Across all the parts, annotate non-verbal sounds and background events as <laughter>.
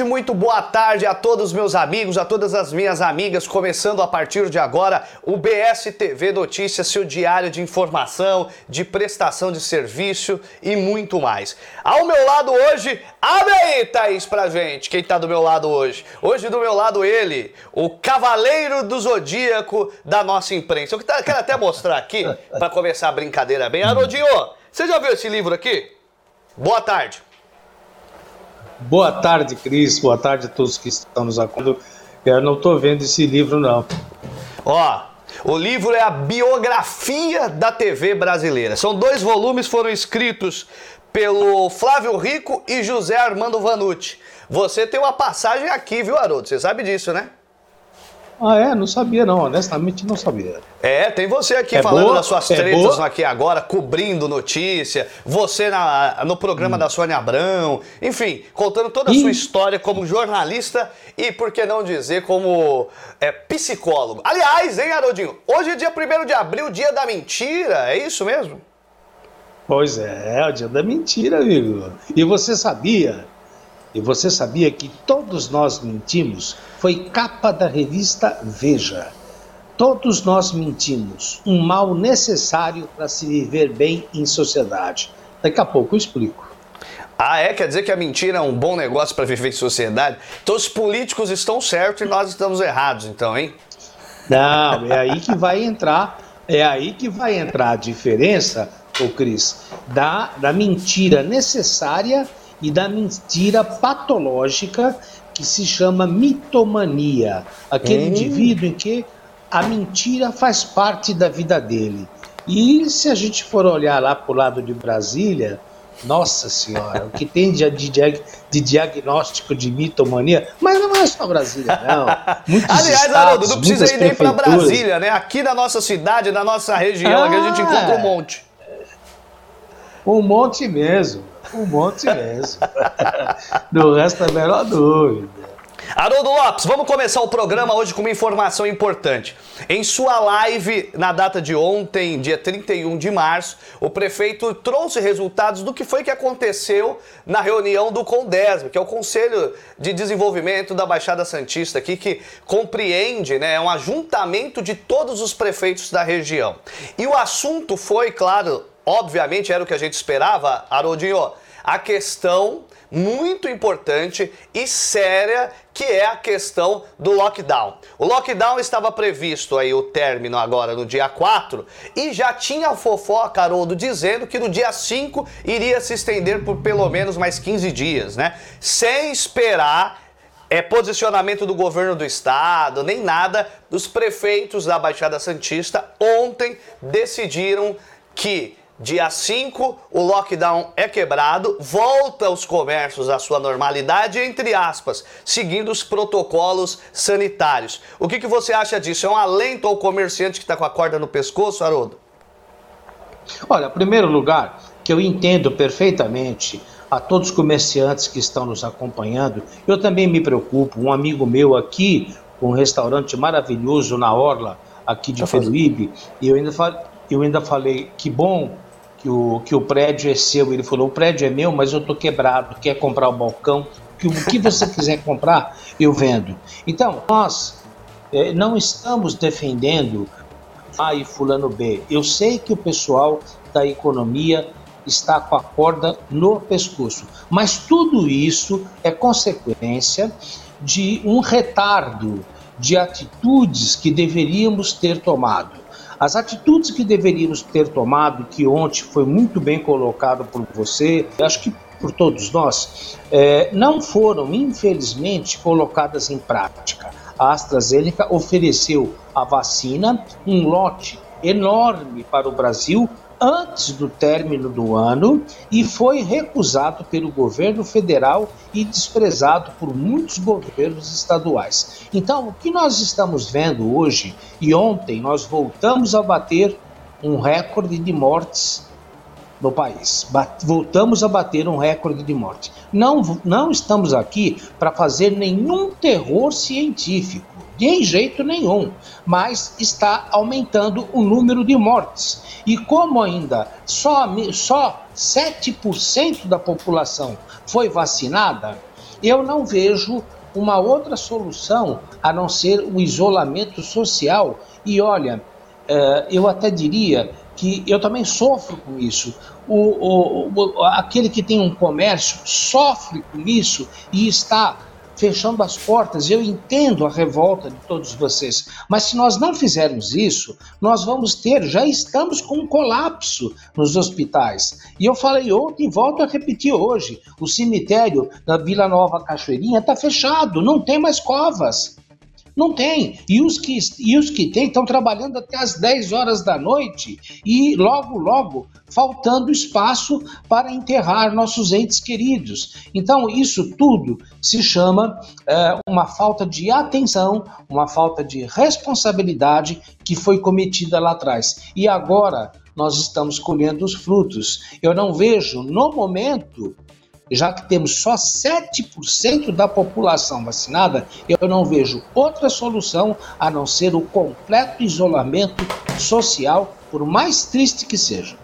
Muito boa tarde a todos os meus amigos, a todas as minhas amigas, começando a partir de agora o BSTV Notícias, seu diário de informação, de prestação de serviço e muito mais. Ao meu lado hoje, abre aí, Thaís, pra gente, quem tá do meu lado hoje. Hoje do meu lado ele, o cavaleiro do zodíaco da nossa imprensa. Eu quero até mostrar aqui, para começar a brincadeira bem. Haroldinho, você já viu esse livro aqui? Boa tarde. Boa tarde, Cris. Boa tarde a todos que estão nos acompanhando. Eu não estou vendo esse livro, não. Ó, o livro é a biografia da TV brasileira. São dois volumes, foram escritos pelo Flávio Rico e José Armando Vanucci. Você tem uma passagem aqui, viu, Haroldo? Você sabe disso, né? Ah, é? Não sabia, não. Honestamente, não sabia. É, tem você aqui é falando boa? das suas é tretas boa? aqui agora, cobrindo notícia. Você na, no programa hum. da Sônia Abrão. Enfim, contando toda a sua história como jornalista e, por que não dizer, como é, psicólogo. Aliás, hein, Haroldinho? Hoje é dia 1 de abril, dia da mentira. É isso mesmo? Pois é, é o dia da mentira, amigo. E você sabia e você sabia que todos nós mentimos? Foi capa da revista Veja. Todos nós mentimos. Um mal necessário para se viver bem em sociedade. Daqui a pouco eu explico. Ah, é? Quer dizer que a mentira é um bom negócio para viver em sociedade? Então os políticos estão certos e nós estamos errados, então, hein? Não, é aí que vai entrar, é aí que vai entrar a diferença, ô Cris, da, da mentira necessária e da mentira patológica que se chama mitomania. Aquele hum. indivíduo em que a mentira faz parte da vida dele. E se a gente for olhar lá para o lado de Brasília, nossa senhora, o que tem de, de, de, diagnóstico de mitomania, mas não é só Brasília, não. Muitos <laughs> Aliás, estados, Haroldo, não precisa ir nem para Brasília, né? Aqui na nossa cidade, na nossa região, ah, que a gente encontra um monte. Um monte mesmo. Um monte mesmo. <laughs> Do resto é a menor dúvida. Haroldo Lopes, vamos começar o programa hoje com uma informação importante. Em sua live na data de ontem, dia 31 de março, o prefeito trouxe resultados do que foi que aconteceu na reunião do CONDESB, que é o Conselho de Desenvolvimento da Baixada Santista aqui, que compreende, né, é um ajuntamento de todos os prefeitos da região. E o assunto foi, claro, obviamente era o que a gente esperava, Haroldinho, a questão muito importante e séria que é a questão do lockdown. O lockdown estava previsto aí o término agora no dia 4 e já tinha fofoca, Haroldo, dizendo que no dia 5 iria se estender por pelo menos mais 15 dias, né? Sem esperar é, posicionamento do governo do estado, nem nada. Os prefeitos da Baixada Santista ontem decidiram que Dia 5, o lockdown é quebrado, volta os comércios à sua normalidade, entre aspas, seguindo os protocolos sanitários. O que, que você acha disso? É um alento ao comerciante que está com a corda no pescoço, Haroldo? Olha, em primeiro lugar, que eu entendo perfeitamente a todos os comerciantes que estão nos acompanhando, eu também me preocupo. Um amigo meu aqui, um restaurante maravilhoso na Orla, aqui de Peruíbe, e eu ainda, eu ainda falei que bom que o, que o prédio é seu. Ele falou: o prédio é meu, mas eu estou quebrado. Quer comprar o balcão? Que, o que você <laughs> quiser comprar, eu vendo. Então, nós é, não estamos defendendo A e Fulano B. Eu sei que o pessoal da economia está com a corda no pescoço, mas tudo isso é consequência de um retardo de atitudes que deveríamos ter tomado. As atitudes que deveríamos ter tomado, que ontem foi muito bem colocado por você, acho que por todos nós, é, não foram, infelizmente, colocadas em prática. A AstraZeneca ofereceu a vacina, um lote enorme para o Brasil, antes do término do ano e foi recusado pelo governo federal e desprezado por muitos governos estaduais. Então, o que nós estamos vendo hoje e ontem nós voltamos a bater um recorde de mortes no país. Voltamos a bater um recorde de mortes. Não, não estamos aqui para fazer nenhum terror científico de jeito nenhum, mas está aumentando o número de mortes. E como ainda só, só 7% da população foi vacinada, eu não vejo uma outra solução a não ser o isolamento social. E olha, uh, eu até diria que eu também sofro com isso. O, o, o, aquele que tem um comércio sofre com isso e está fechando as portas. Eu entendo a revolta de todos vocês, mas se nós não fizermos isso, nós vamos ter, já estamos com um colapso nos hospitais. E eu falei ontem e volto a repetir hoje: o cemitério da Vila Nova Cachoeirinha está fechado, não tem mais covas. Não tem. E os que, e os que tem estão trabalhando até as 10 horas da noite e logo, logo faltando espaço para enterrar nossos entes queridos. Então, isso tudo se chama é, uma falta de atenção, uma falta de responsabilidade que foi cometida lá atrás. E agora nós estamos colhendo os frutos. Eu não vejo, no momento, já que temos só 7% da população vacinada, eu não vejo outra solução a não ser o completo isolamento social, por mais triste que seja.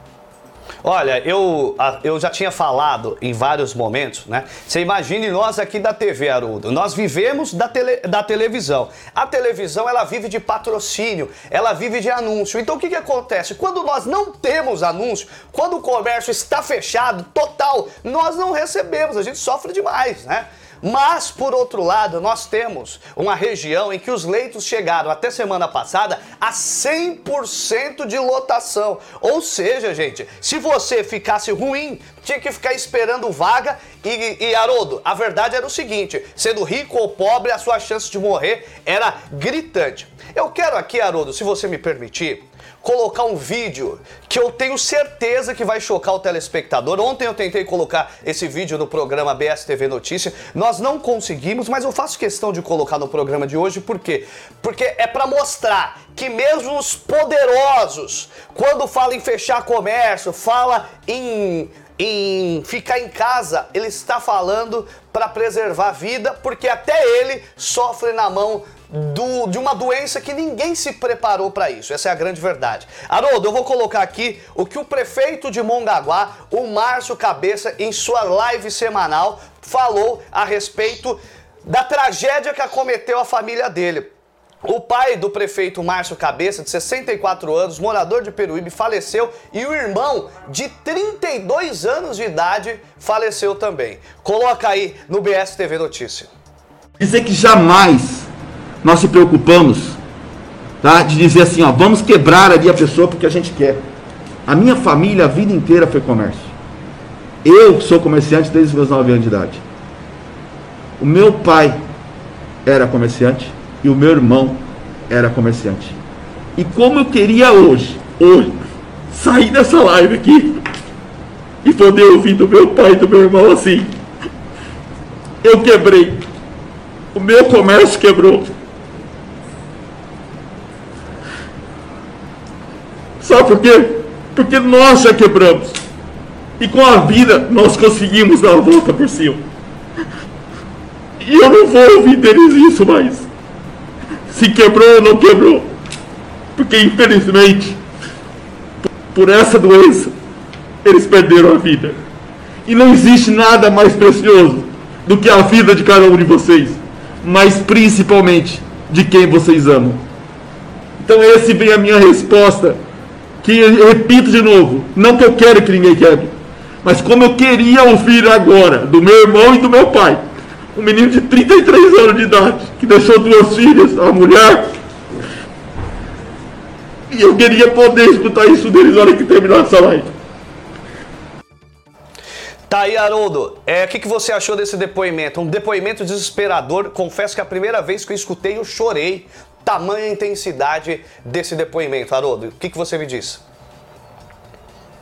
Olha, eu, eu já tinha falado em vários momentos, né? Você imagine nós aqui da TV, Haroldo. Nós vivemos da, tele, da televisão. A televisão, ela vive de patrocínio, ela vive de anúncio. Então, o que, que acontece? Quando nós não temos anúncio, quando o comércio está fechado, total, nós não recebemos. A gente sofre demais, né? Mas, por outro lado, nós temos uma região em que os leitos chegaram até semana passada a 100% de lotação. Ou seja, gente, se você ficasse ruim, tinha que ficar esperando vaga. E, e Haroldo, a verdade era o seguinte: sendo rico ou pobre, a sua chance de morrer era gritante. Eu quero aqui, Haroldo, se você me permitir, colocar um vídeo que eu tenho certeza que vai chocar o telespectador. Ontem eu tentei colocar esse vídeo no programa BSTV Notícia, nós não conseguimos, mas eu faço questão de colocar no programa de hoje, por quê? Porque é para mostrar que mesmo os poderosos, quando fala em fechar comércio, fala em em ficar em casa, ele está falando para preservar a vida, porque até ele sofre na mão do, de uma doença que ninguém se preparou para isso. Essa é a grande verdade. Haroldo, eu vou colocar aqui o que o prefeito de Mongaguá, o Márcio Cabeça, em sua live semanal, falou a respeito da tragédia que acometeu a família dele. O pai do prefeito Márcio Cabeça, de 64 anos, morador de Peruíbe, faleceu e o irmão, de 32 anos de idade, faleceu também. Coloca aí no BSTV Notícia. Dizer que jamais nós se preocupamos tá, de dizer assim, ó, vamos quebrar ali a pessoa porque a gente quer. A minha família a vida inteira foi comércio. Eu sou comerciante desde os meus 9 anos de idade. O meu pai era comerciante e o meu irmão era comerciante. E como eu queria hoje, hoje, sair dessa live aqui e poder ouvir do meu pai e do meu irmão assim. Eu quebrei. O meu comércio quebrou. Sabe por quê? Porque nós já quebramos. E com a vida nós conseguimos dar a volta por cima. E eu não vou ouvir deles isso mais se quebrou ou não quebrou. Porque infelizmente, por essa doença, eles perderam a vida. E não existe nada mais precioso do que a vida de cada um de vocês, mas principalmente de quem vocês amam. Então esse vem a minha resposta, que repito de novo, não que eu quero que ninguém quebre, mas como eu queria ouvir agora do meu irmão e do meu pai, um menino de 33 anos de idade, que deixou duas filhas, a mulher. E eu queria poder escutar isso deles na hora que terminar essa live. Tá aí, Haroldo. É, o que, que você achou desse depoimento? Um depoimento desesperador. Confesso que a primeira vez que eu escutei, eu chorei. Tamanha intensidade desse depoimento, Haroldo. O que, que você me diz?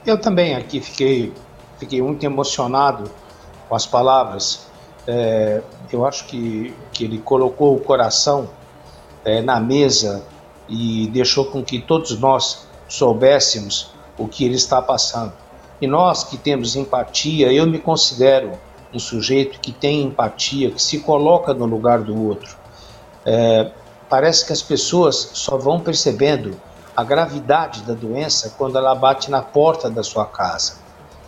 Eu também aqui fiquei, fiquei muito emocionado com as palavras é, eu acho que, que ele colocou o coração é, na mesa e deixou com que todos nós soubéssemos o que ele está passando. E nós que temos empatia, eu me considero um sujeito que tem empatia, que se coloca no lugar do outro. É, parece que as pessoas só vão percebendo a gravidade da doença quando ela bate na porta da sua casa.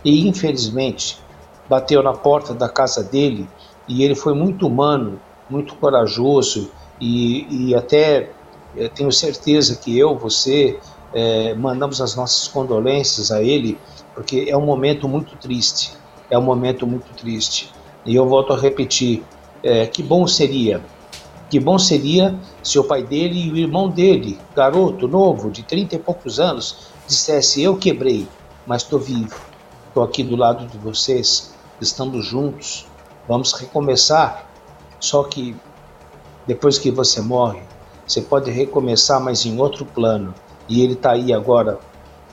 E infelizmente bateu na porta da casa dele e ele foi muito humano, muito corajoso e, e até eh, tenho certeza que eu, você, é, mandamos as nossas condolências a ele, porque é um momento muito triste, é um momento muito triste. E eu volto a repetir, é, que bom seria, que bom seria se o pai dele e o irmão dele, garoto novo, de 30 e poucos anos, dissesse, eu quebrei, mas estou vivo, estou aqui do lado de vocês, estamos juntos, vamos recomeçar. Só que depois que você morre, você pode recomeçar, mas em outro plano. E ele está aí agora,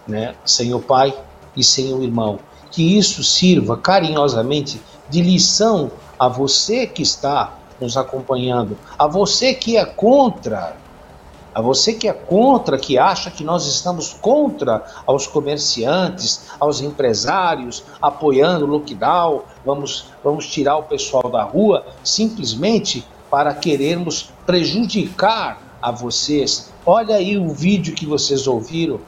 né, sem o pai e sem o irmão. Que isso sirva carinhosamente de lição a você que está nos acompanhando, a você que é contra a você que é contra, que acha que nós estamos contra aos comerciantes, aos empresários, apoiando o lockdown, vamos, vamos tirar o pessoal da rua, simplesmente para querermos prejudicar a vocês. Olha aí o vídeo que vocês ouviram,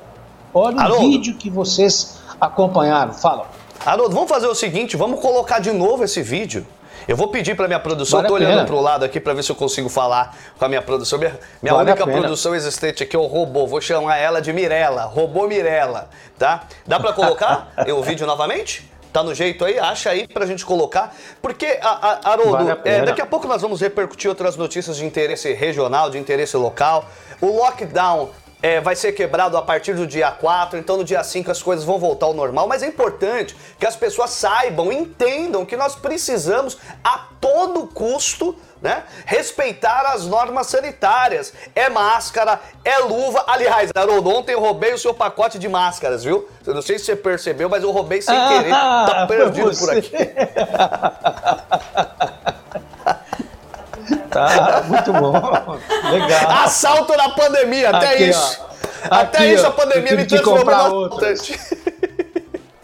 olha Haroldo. o vídeo que vocês acompanharam. Fala. Haroldo, vamos fazer o seguinte, vamos colocar de novo esse vídeo. Eu vou pedir para minha produção, vale tô olhando para o lado aqui para ver se eu consigo falar com a minha produção. Minha, minha vale única produção existente aqui é o robô. Vou chamar ela de Mirella, robô Mirella, tá? Dá para colocar <laughs> o vídeo novamente? Tá no jeito aí? Acha aí pra gente colocar. Porque, a, a, Haroldo, vale a é, daqui a pouco nós vamos repercutir outras notícias de interesse regional, de interesse local. O lockdown é, vai ser quebrado a partir do dia 4, então no dia 5 as coisas vão voltar ao normal, mas é importante que as pessoas saibam, entendam que nós precisamos a todo custo né? Respeitar as normas sanitárias. É máscara, é luva. Aliás, Haroldo, ontem eu roubei o seu pacote de máscaras, viu? Eu não sei se você percebeu, mas eu roubei sem querer. Tá <laughs> perdido por aqui. <laughs> Tá, muito bom. Legal. Assalto na pandemia, até Aqui, isso. Ó. Até Aqui, isso a pandemia me transformou no <laughs>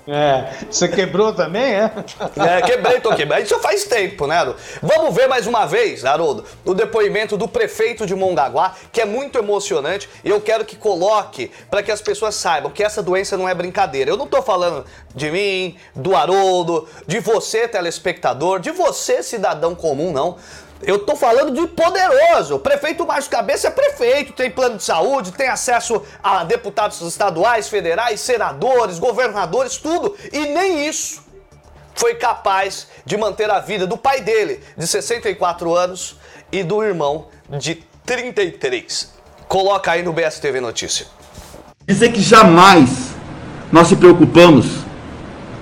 É, você quebrou também, é? É, quebrei, tô quebrando. Isso faz tempo, né, Haroldo? Vamos ver mais uma vez, Haroldo, o depoimento do prefeito de Mongaguá, que é muito emocionante e eu quero que coloque para que as pessoas saibam que essa doença não é brincadeira. Eu não tô falando de mim, do Haroldo, de você, telespectador, de você, cidadão comum, não. Eu tô falando de poderoso. O prefeito Márcio Cabeça é prefeito, tem plano de saúde, tem acesso a deputados estaduais, federais, senadores, governadores, tudo. E nem isso foi capaz de manter a vida do pai dele, de 64 anos, e do irmão de 33. Coloca aí no BSTV Notícia. Dizer que jamais nós se preocupamos,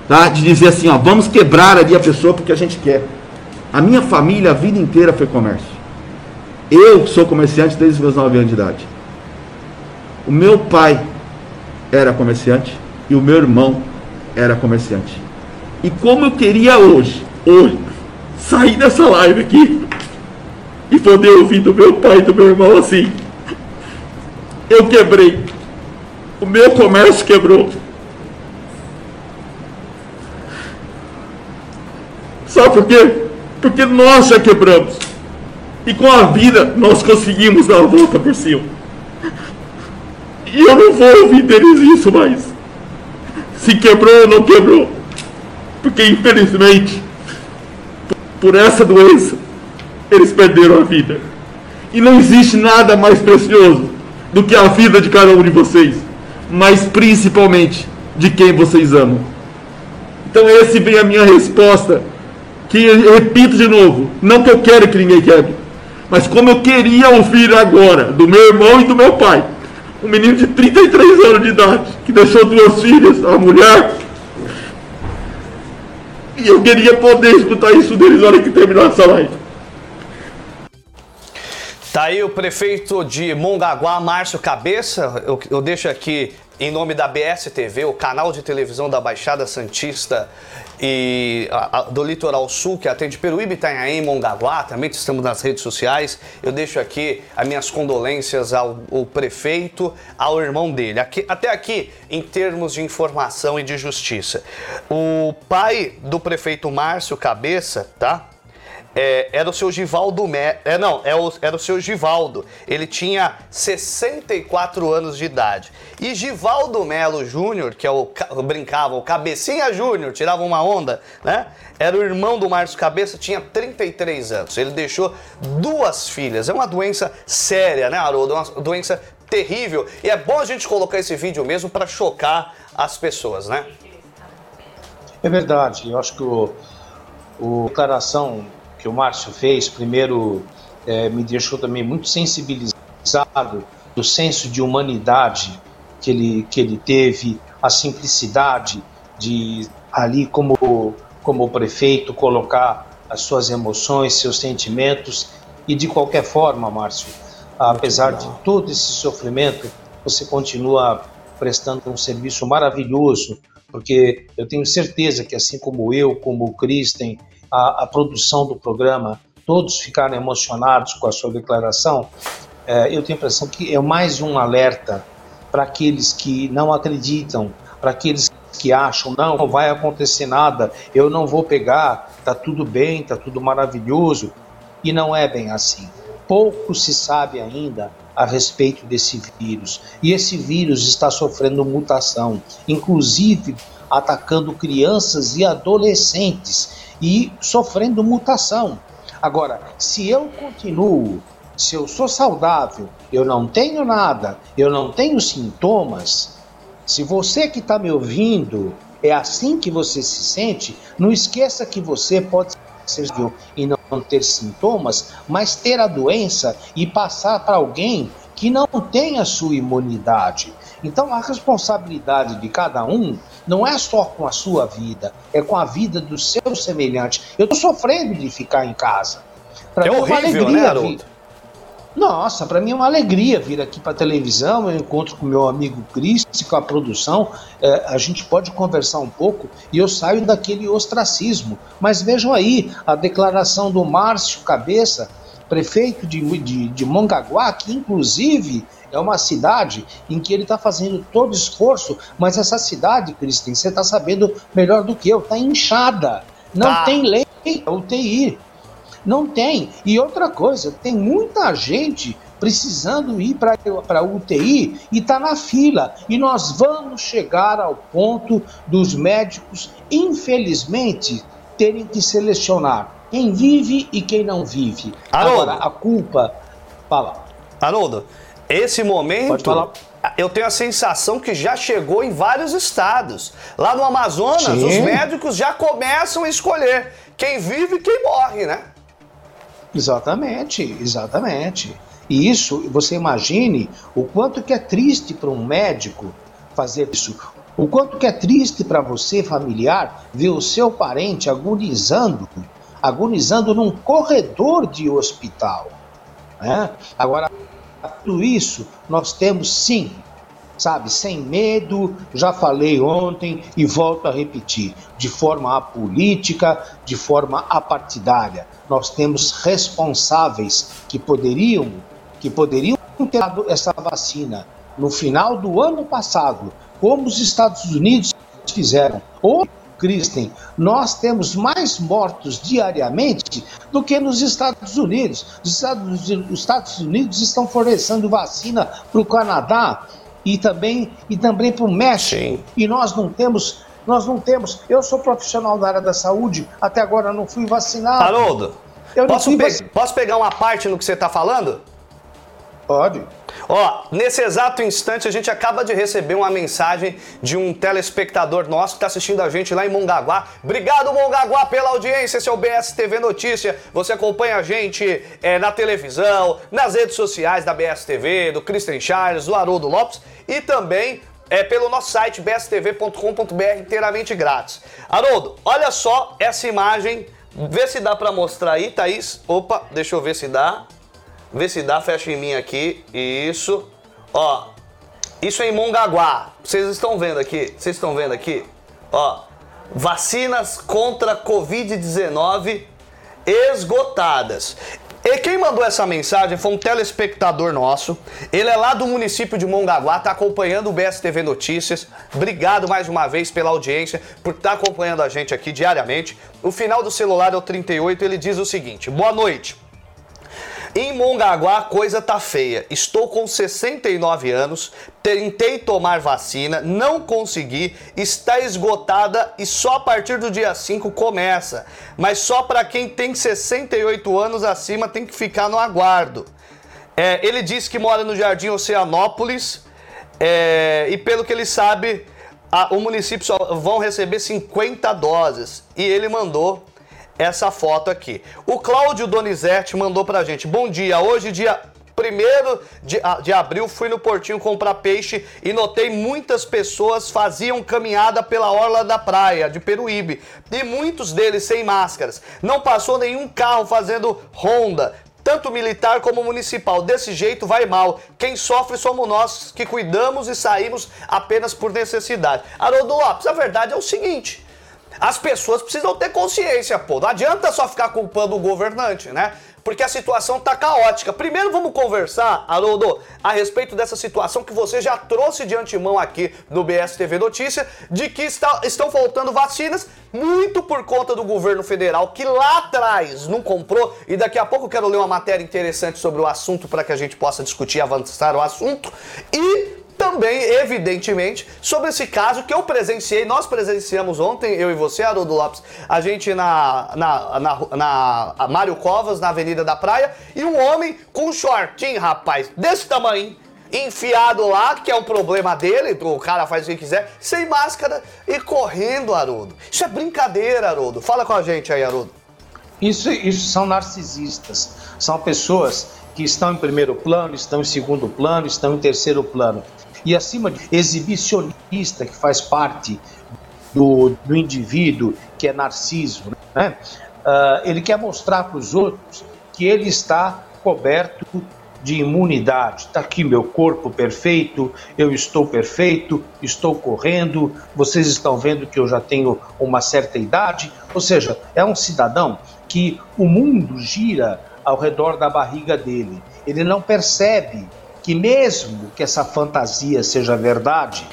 tá? De dizer assim, ó, vamos quebrar ali a pessoa porque a gente quer. A minha família, a vida inteira foi comércio. Eu sou comerciante desde os meus 9 anos de idade. O meu pai era comerciante e o meu irmão era comerciante. E como eu queria hoje, hoje, sair dessa live aqui e poder ouvir do meu pai e do meu irmão assim. Eu quebrei. O meu comércio quebrou. Sabe por quê? Porque nós já quebramos. E com a vida nós conseguimos dar a volta por cima. E eu não vou ouvir deles isso mais. Se quebrou ou não quebrou. Porque infelizmente, por essa doença, eles perderam a vida. E não existe nada mais precioso do que a vida de cada um de vocês. Mas principalmente de quem vocês amam. Então esse vem a minha resposta que repito de novo, não que eu quero que ninguém quebre, mas como eu queria ouvir agora do meu irmão e do meu pai, um menino de 33 anos de idade, que deixou duas filhas, a mulher, e eu queria poder escutar isso deles na hora que terminar essa live. Tá aí o prefeito de Mongaguá, Márcio Cabeça. Eu, eu deixo aqui em nome da BSTV, o canal de televisão da Baixada Santista e a, a, do Litoral Sul, que atende Peruíbe, Itanhaém, Mongaguá, também estamos nas redes sociais. Eu deixo aqui as minhas condolências ao, ao prefeito, ao irmão dele. Aqui, até aqui, em termos de informação e de justiça. O pai do prefeito Márcio Cabeça, tá? É, era o seu Givaldo Me... é, não, é o, era o seu Givaldo. Ele tinha 64 anos de idade. E Givaldo Melo Júnior, que é o brincava, o Cabecinha Júnior, tirava uma onda, né? Era o irmão do Márcio Cabeça, tinha 33 anos. Ele deixou duas filhas. É uma doença séria, né, Haroldo? É uma doença terrível. E é bom a gente colocar esse vídeo mesmo para chocar as pessoas, né? É verdade. Eu acho que o, o declaração que o Márcio fez, primeiro, é, me deixou também muito sensibilizado do senso de humanidade que ele, que ele teve, a simplicidade de ali como, como prefeito colocar as suas emoções, seus sentimentos e de qualquer forma, Márcio, apesar de todo esse sofrimento, você continua prestando um serviço maravilhoso, porque eu tenho certeza que assim como eu, como o Kristen, a, a produção do programa, todos ficaram emocionados com a sua declaração, é, eu tenho a impressão que é mais um alerta para aqueles que não acreditam, para aqueles que acham não, não vai acontecer nada, eu não vou pegar, tá tudo bem, tá tudo maravilhoso, e não é bem assim. Pouco se sabe ainda a respeito desse vírus, e esse vírus está sofrendo mutação, inclusive atacando crianças e adolescentes e sofrendo mutação. Agora, se eu continuo, se eu sou saudável, eu não tenho nada, eu não tenho sintomas, se você que está me ouvindo é assim que você se sente, não esqueça que você pode ser e não ter sintomas, mas ter a doença e passar para alguém que não tem a sua imunidade. Então a responsabilidade de cada um não é só com a sua vida, é com a vida do seu semelhante. Eu estou sofrendo de ficar em casa. Pra é horrível, né, Haroldo? Nossa, para mim é uma alegria vir aqui para a televisão. Eu encontro com meu amigo Cris, com a produção. É, a gente pode conversar um pouco e eu saio daquele ostracismo. Mas vejam aí a declaração do Márcio Cabeça, prefeito de, de, de Mongaguá, que inclusive é uma cidade em que ele está fazendo todo esforço, mas essa cidade, Cristian, você está sabendo melhor do que eu, está inchada. Não tá. tem lei UTI. Não tem. E outra coisa, tem muita gente precisando ir para a UTI e está na fila. E nós vamos chegar ao ponto dos médicos, infelizmente, terem que selecionar quem vive e quem não vive. Haroldo. Agora, a culpa. Fala. Haroldo, esse momento, eu tenho a sensação que já chegou em vários estados. Lá no Amazonas, Sim. os médicos já começam a escolher quem vive e quem morre, né? Exatamente, exatamente. E isso, você imagine o quanto que é triste para um médico fazer isso. O quanto que é triste para você, familiar, ver o seu parente agonizando, agonizando num corredor de hospital. Né? Agora, tudo isso nós temos sim, sabe, sem medo, já falei ontem e volto a repetir, de forma apolítica, de forma apartidária. Nós temos responsáveis que poderiam, que poderiam ter dado essa vacina no final do ano passado, como os Estados Unidos fizeram, ou Kristen, nós temos mais mortos diariamente do que nos Estados Unidos. Os Estados, os Estados Unidos estão fornecendo vacina para o Canadá e também, e também para o México. Sim. E nós não temos. Nós não temos. Eu sou profissional da área da saúde, até agora não fui vacinado. Haroldo, posso, pe posso pegar uma parte no que você está falando? Pode. Ó, nesse exato instante a gente acaba de receber uma mensagem de um telespectador nosso que está assistindo a gente lá em Mongaguá. Obrigado, Mongaguá, pela audiência. Esse é o BSTV Notícia. Você acompanha a gente é, na televisão, nas redes sociais da BSTV, do Christian Charles, do Haroldo Lopes e também é, pelo nosso site bstv.com.br inteiramente grátis. Haroldo, olha só essa imagem. Vê se dá para mostrar aí, Thaís. Opa, deixa eu ver se dá. Vê se dá, fecha em mim aqui. Isso. Ó, isso é em Mongaguá. Vocês estão vendo aqui? Vocês estão vendo aqui? Ó, vacinas contra Covid-19 esgotadas. E quem mandou essa mensagem foi um telespectador nosso. Ele é lá do município de Mongaguá, tá acompanhando o BSTV Notícias. Obrigado mais uma vez pela audiência, por estar tá acompanhando a gente aqui diariamente. O final do celular é o 38, ele diz o seguinte: Boa noite. Em Mongaguá a coisa tá feia. Estou com 69 anos, tentei tomar vacina, não consegui, está esgotada e só a partir do dia 5 começa. Mas só para quem tem 68 anos acima tem que ficar no aguardo. É, ele disse que mora no Jardim Oceanópolis é, e pelo que ele sabe, a, o município só vão receber 50 doses. E ele mandou essa foto aqui. O Cláudio Donizete mandou pra gente. Bom dia, hoje dia 1 de, de abril fui no portinho comprar peixe e notei muitas pessoas faziam caminhada pela orla da praia de Peruíbe e muitos deles sem máscaras. Não passou nenhum carro fazendo ronda, tanto militar como municipal. Desse jeito vai mal. Quem sofre somos nós que cuidamos e saímos apenas por necessidade. Haroldo Lopes, a verdade é o seguinte: as pessoas precisam ter consciência, pô. Não adianta só ficar culpando o governante, né? Porque a situação tá caótica. Primeiro vamos conversar, Haroldo, a respeito dessa situação que você já trouxe de antemão aqui no BSTV Notícia, de que está, estão faltando vacinas, muito por conta do governo federal, que lá atrás não comprou, e daqui a pouco eu quero ler uma matéria interessante sobre o assunto para que a gente possa discutir e avançar o assunto. E também, evidentemente, sobre esse caso que eu presenciei, nós presenciamos ontem, eu e você, Haroldo Lopes, a gente na, na, na, na Mário Covas, na Avenida da Praia, e um homem com um shortinho, rapaz, desse tamanho, enfiado lá, que é um problema dele, o cara faz o que quiser, sem máscara e correndo, Haroldo. Isso é brincadeira, Haroldo. Fala com a gente aí, Haroldo. Isso, isso são narcisistas, são pessoas que estão em primeiro plano, estão em segundo plano, estão em terceiro plano e acima de exibicionista que faz parte do, do indivíduo que é narciso, né? Uh, ele quer mostrar para os outros que ele está coberto de imunidade. Está aqui meu corpo perfeito, eu estou perfeito, estou correndo, vocês estão vendo que eu já tenho uma certa idade. Ou seja, é um cidadão que o mundo gira ao redor da barriga dele. Ele não percebe que mesmo que essa fantasia seja verdade,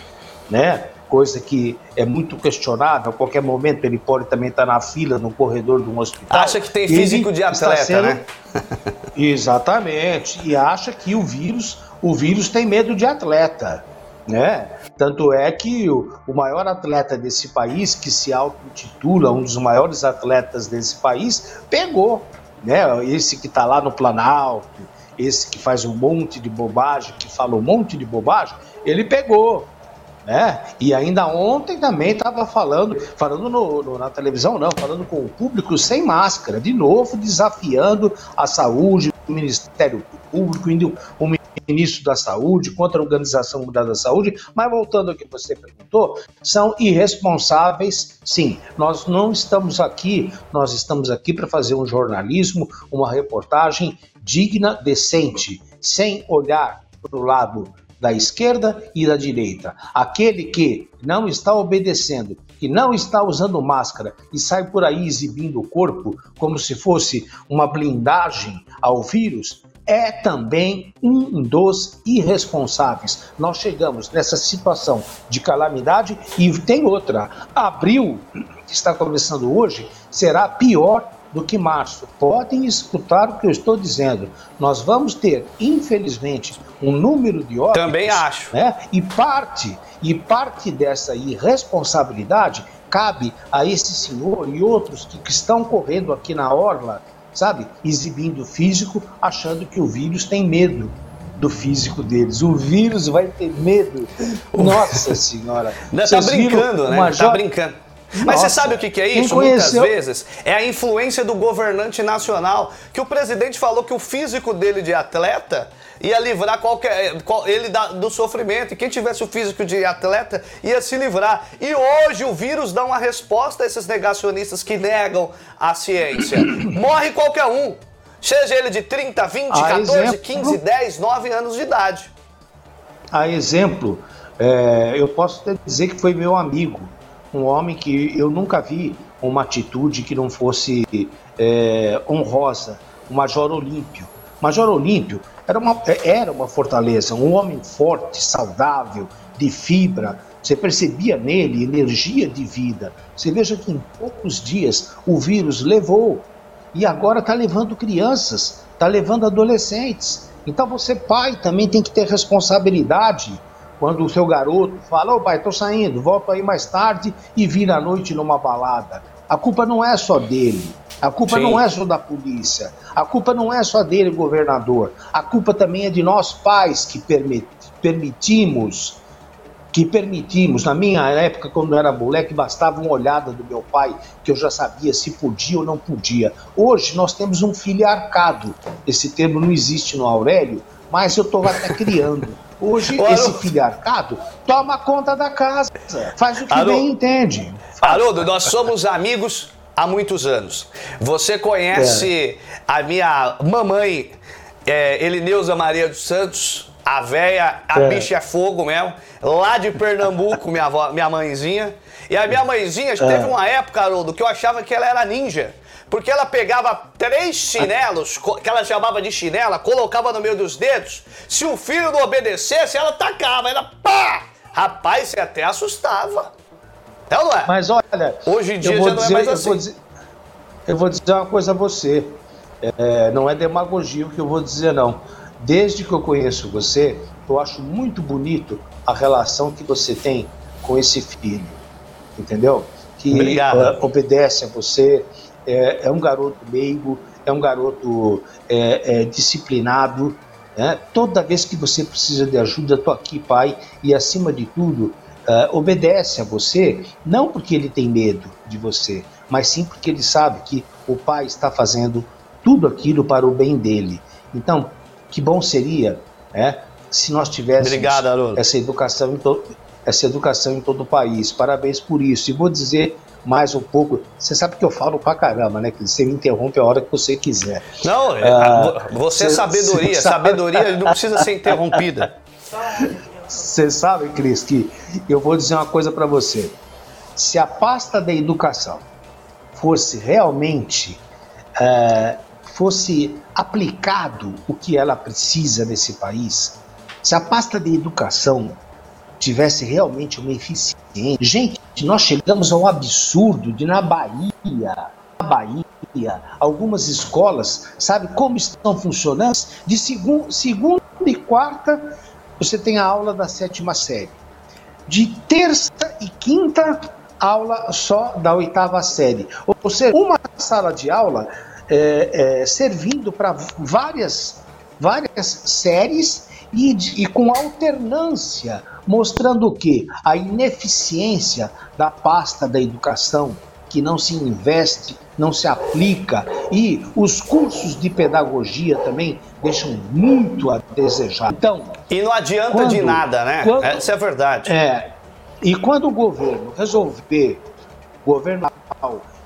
né? Coisa que é muito questionável, a qualquer momento ele pode também estar na fila, no corredor de um hospital. Acha que tem físico de atleta, sendo... né? <laughs> Exatamente. E acha que o vírus, o vírus tem medo de atleta. Né? Tanto é que o, o maior atleta desse país, que se auto-titula um dos maiores atletas desse país, pegou. Né? Esse que está lá no Planalto, esse que faz um monte de bobagem, que fala um monte de bobagem, ele pegou. Né? E ainda ontem também estava falando, falando no, no, na televisão, não, falando com o público sem máscara, de novo desafiando a saúde, o Ministério Público, o ministro da Saúde, contra a Organização Mundial da Saúde, mas voltando ao que você perguntou, são irresponsáveis, sim. Nós não estamos aqui, nós estamos aqui para fazer um jornalismo, uma reportagem digna, decente, sem olhar para o lado da esquerda e da direita. Aquele que não está obedecendo, que não está usando máscara e sai por aí exibindo o corpo como se fosse uma blindagem ao vírus, é também um dos irresponsáveis. Nós chegamos nessa situação de calamidade e tem outra. Abril, que está começando hoje, será pior do que março. Podem escutar o que eu estou dizendo. Nós vamos ter, infelizmente, um número de óbitos. Também acho. Né? E parte e parte dessa irresponsabilidade cabe a esse senhor e outros que, que estão correndo aqui na orla, sabe, exibindo físico, achando que o vírus tem medo do físico deles. O vírus vai ter medo. Nossa senhora. <laughs> Não, tá brincando, né? Tá brincando. Mas você sabe o que, que é isso? Muitas vezes é a influência do governante nacional, que o presidente falou que o físico dele de atleta ia livrar qualquer ele da, do sofrimento. E quem tivesse o físico de atleta ia se livrar. E hoje o vírus dá uma resposta a esses negacionistas que negam a ciência. <coughs> Morre qualquer um. Seja ele de 30, 20, a 14, exemplo, 15, 10, 9 anos de idade. A exemplo, é, eu posso até dizer que foi meu amigo um homem que eu nunca vi uma atitude que não fosse é, honrosa o Major Olímpio. Major Olímpio era uma, era uma fortaleza, um homem forte, saudável, de fibra. Você percebia nele energia de vida. Você veja que em poucos dias o vírus levou e agora está levando crianças, está levando adolescentes. Então você, pai, também tem que ter responsabilidade quando o seu garoto fala: Ô oh, pai, estou saindo, volto aí mais tarde e vira à noite numa balada. A culpa não é só dele. A culpa Sim. não é só da polícia. A culpa não é só dele, governador. A culpa também é de nós pais que permitimos que permitimos, na minha época, quando eu era moleque, bastava uma olhada do meu pai, que eu já sabia se podia ou não podia. Hoje nós temos um filiarcado. Esse termo não existe no Aurélio, mas eu estou até <laughs> criando. Hoje, Ô, esse filiarcado toma conta da casa, faz o que Haroldo, bem entende. Haroldo, nós somos amigos há muitos anos. Você conhece é. a minha mamãe, é, Elineuza Maria dos Santos, a véia, a é. bicha é fogo mesmo, lá de Pernambuco, minha, avó, minha mãezinha. E a minha mãezinha, é. teve uma época, Haroldo, que eu achava que ela era ninja. Porque ela pegava três chinelos, que ela chamava de chinela, colocava no meio dos dedos. Se o filho não obedecesse, ela tacava. Ela pá! Rapaz, você até assustava. Ou não é? Mas olha. Hoje em dia já não dizer, é mais assim. Eu vou, dizer, eu vou dizer uma coisa a você. É, não é demagogia o que eu vou dizer, não. Desde que eu conheço você, eu acho muito bonito a relação que você tem com esse filho. Entendeu? Que uh, obedece a você, é, é, um garoto meigo, é um garoto é, é disciplinado. Né? Toda vez que você precisa de ajuda, estou aqui, pai, e acima de tudo, uh, obedece a você, não porque ele tem medo de você, mas sim porque ele sabe que o pai está fazendo tudo aquilo para o bem dele. Então, que bom seria é, se nós tivéssemos Obrigado, essa educação em todo essa educação em todo o país. Parabéns por isso. E vou dizer mais um pouco. Você sabe que eu falo pra caramba, né? Que você me interrompe a hora que você quiser. Não, ah, você é sabedoria. Sabedoria não precisa ser interrompida. Você sabe, Cris, que eu vou dizer uma coisa para você. Se a pasta da educação fosse realmente é, fosse aplicado o que ela precisa nesse país, se a pasta de educação tivesse realmente uma eficiência. Gente, nós chegamos ao absurdo de na Bahia, na Bahia, algumas escolas, sabe como estão funcionando? De segun, segunda e quarta, você tem a aula da sétima série. De terça e quinta, aula só da oitava série. Ou seja, uma sala de aula é, é, servindo para várias, várias séries e, e com alternância, mostrando o que? A ineficiência da pasta da educação, que não se investe, não se aplica, e os cursos de pedagogia também deixam muito a desejar. Então, e não adianta quando, de nada, né? Quando, Essa é a verdade. É. E quando o governo resolver, governo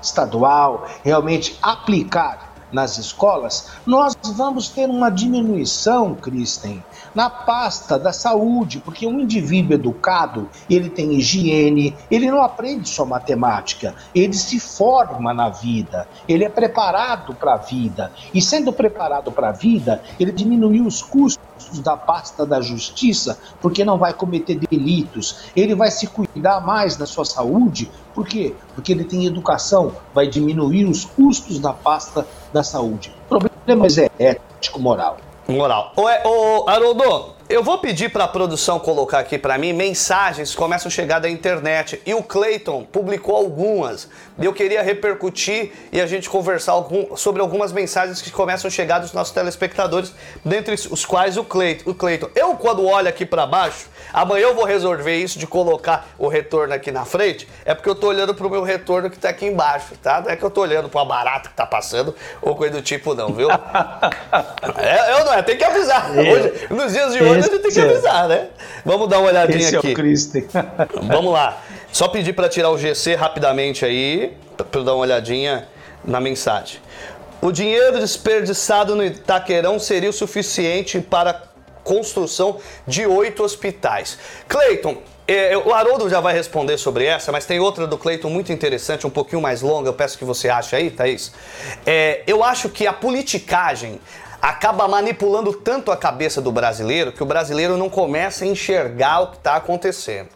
estadual, realmente aplicar nas escolas, nós vamos ter uma diminuição, Kristen, na pasta da saúde, porque um indivíduo educado, ele tem higiene, ele não aprende só matemática, ele se forma na vida, ele é preparado para a vida. E sendo preparado para a vida, ele diminuiu os custos da pasta da justiça, porque não vai cometer delitos, ele vai se cuidar mais da sua saúde, por quê? Porque ele tem educação, vai diminuir os custos da pasta da saúde. O problema é ético-moral. Moral. Ô, ô Haroldo, eu vou pedir para a produção colocar aqui para mim mensagens que começam a chegar da internet. E o Clayton publicou algumas. E eu queria repercutir e a gente conversar algum, sobre algumas mensagens que começam a chegar dos nossos telespectadores, dentre os quais o Clayton. O Clayton. Eu, quando olho aqui para baixo, amanhã eu vou resolver isso de colocar o retorno aqui na frente, é porque eu tô olhando pro meu retorno que tá aqui embaixo, tá? Não é que eu tô olhando para barata que tá passando ou coisa do tipo, não, viu? <laughs> é, eu não é, tem que avisar. Hoje, nos dias de hoje, a gente tem que avisar, né? Vamos dar uma olhadinha Esse aqui. É o Christen. <laughs> Vamos lá. Só pedir para tirar o GC rapidamente aí, para dar uma olhadinha na mensagem. O dinheiro desperdiçado no Itaquerão seria o suficiente para construção de oito hospitais. Cleiton, É, o Haroldo já vai responder sobre essa, mas tem outra do Cleiton muito interessante, um pouquinho mais longa, eu peço que você ache aí, Thaís. É, eu acho que a politicagem acaba manipulando tanto a cabeça do brasileiro que o brasileiro não começa a enxergar o que está acontecendo.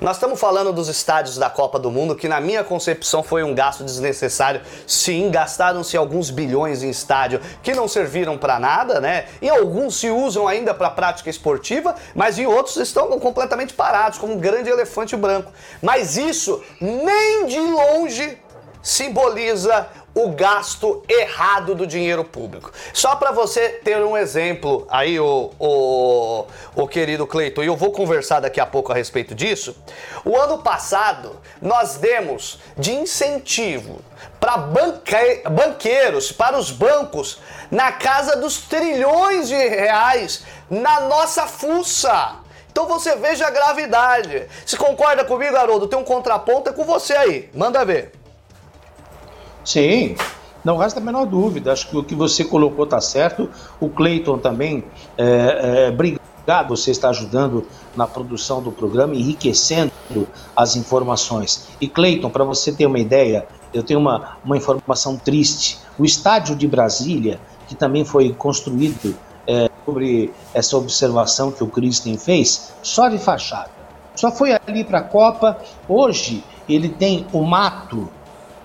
Nós estamos falando dos estádios da Copa do Mundo, que na minha concepção foi um gasto desnecessário. Sim, gastaram-se alguns bilhões em estádio que não serviram para nada, né? E alguns se usam ainda para prática esportiva, mas em outros estão completamente parados, como um grande elefante branco. Mas isso nem de longe simboliza o gasto errado do dinheiro público. Só para você ter um exemplo aí, o, o, o querido Cleiton, e eu vou conversar daqui a pouco a respeito disso. O ano passado nós demos de incentivo para banque, banqueiros, para os bancos, na casa dos trilhões de reais na nossa fuça. Então você veja a gravidade. Se concorda comigo, Haroldo? Tem um contraponto é com você aí. Manda ver. Sim, não resta a menor dúvida. Acho que o que você colocou está certo. O Cleiton também, é, é, obrigado, você está ajudando na produção do programa, enriquecendo as informações. E Cleiton, para você ter uma ideia, eu tenho uma, uma informação triste. O estádio de Brasília, que também foi construído é, sobre essa observação que o Christian fez, só de fachada. Só foi ali para a Copa. Hoje ele tem o mato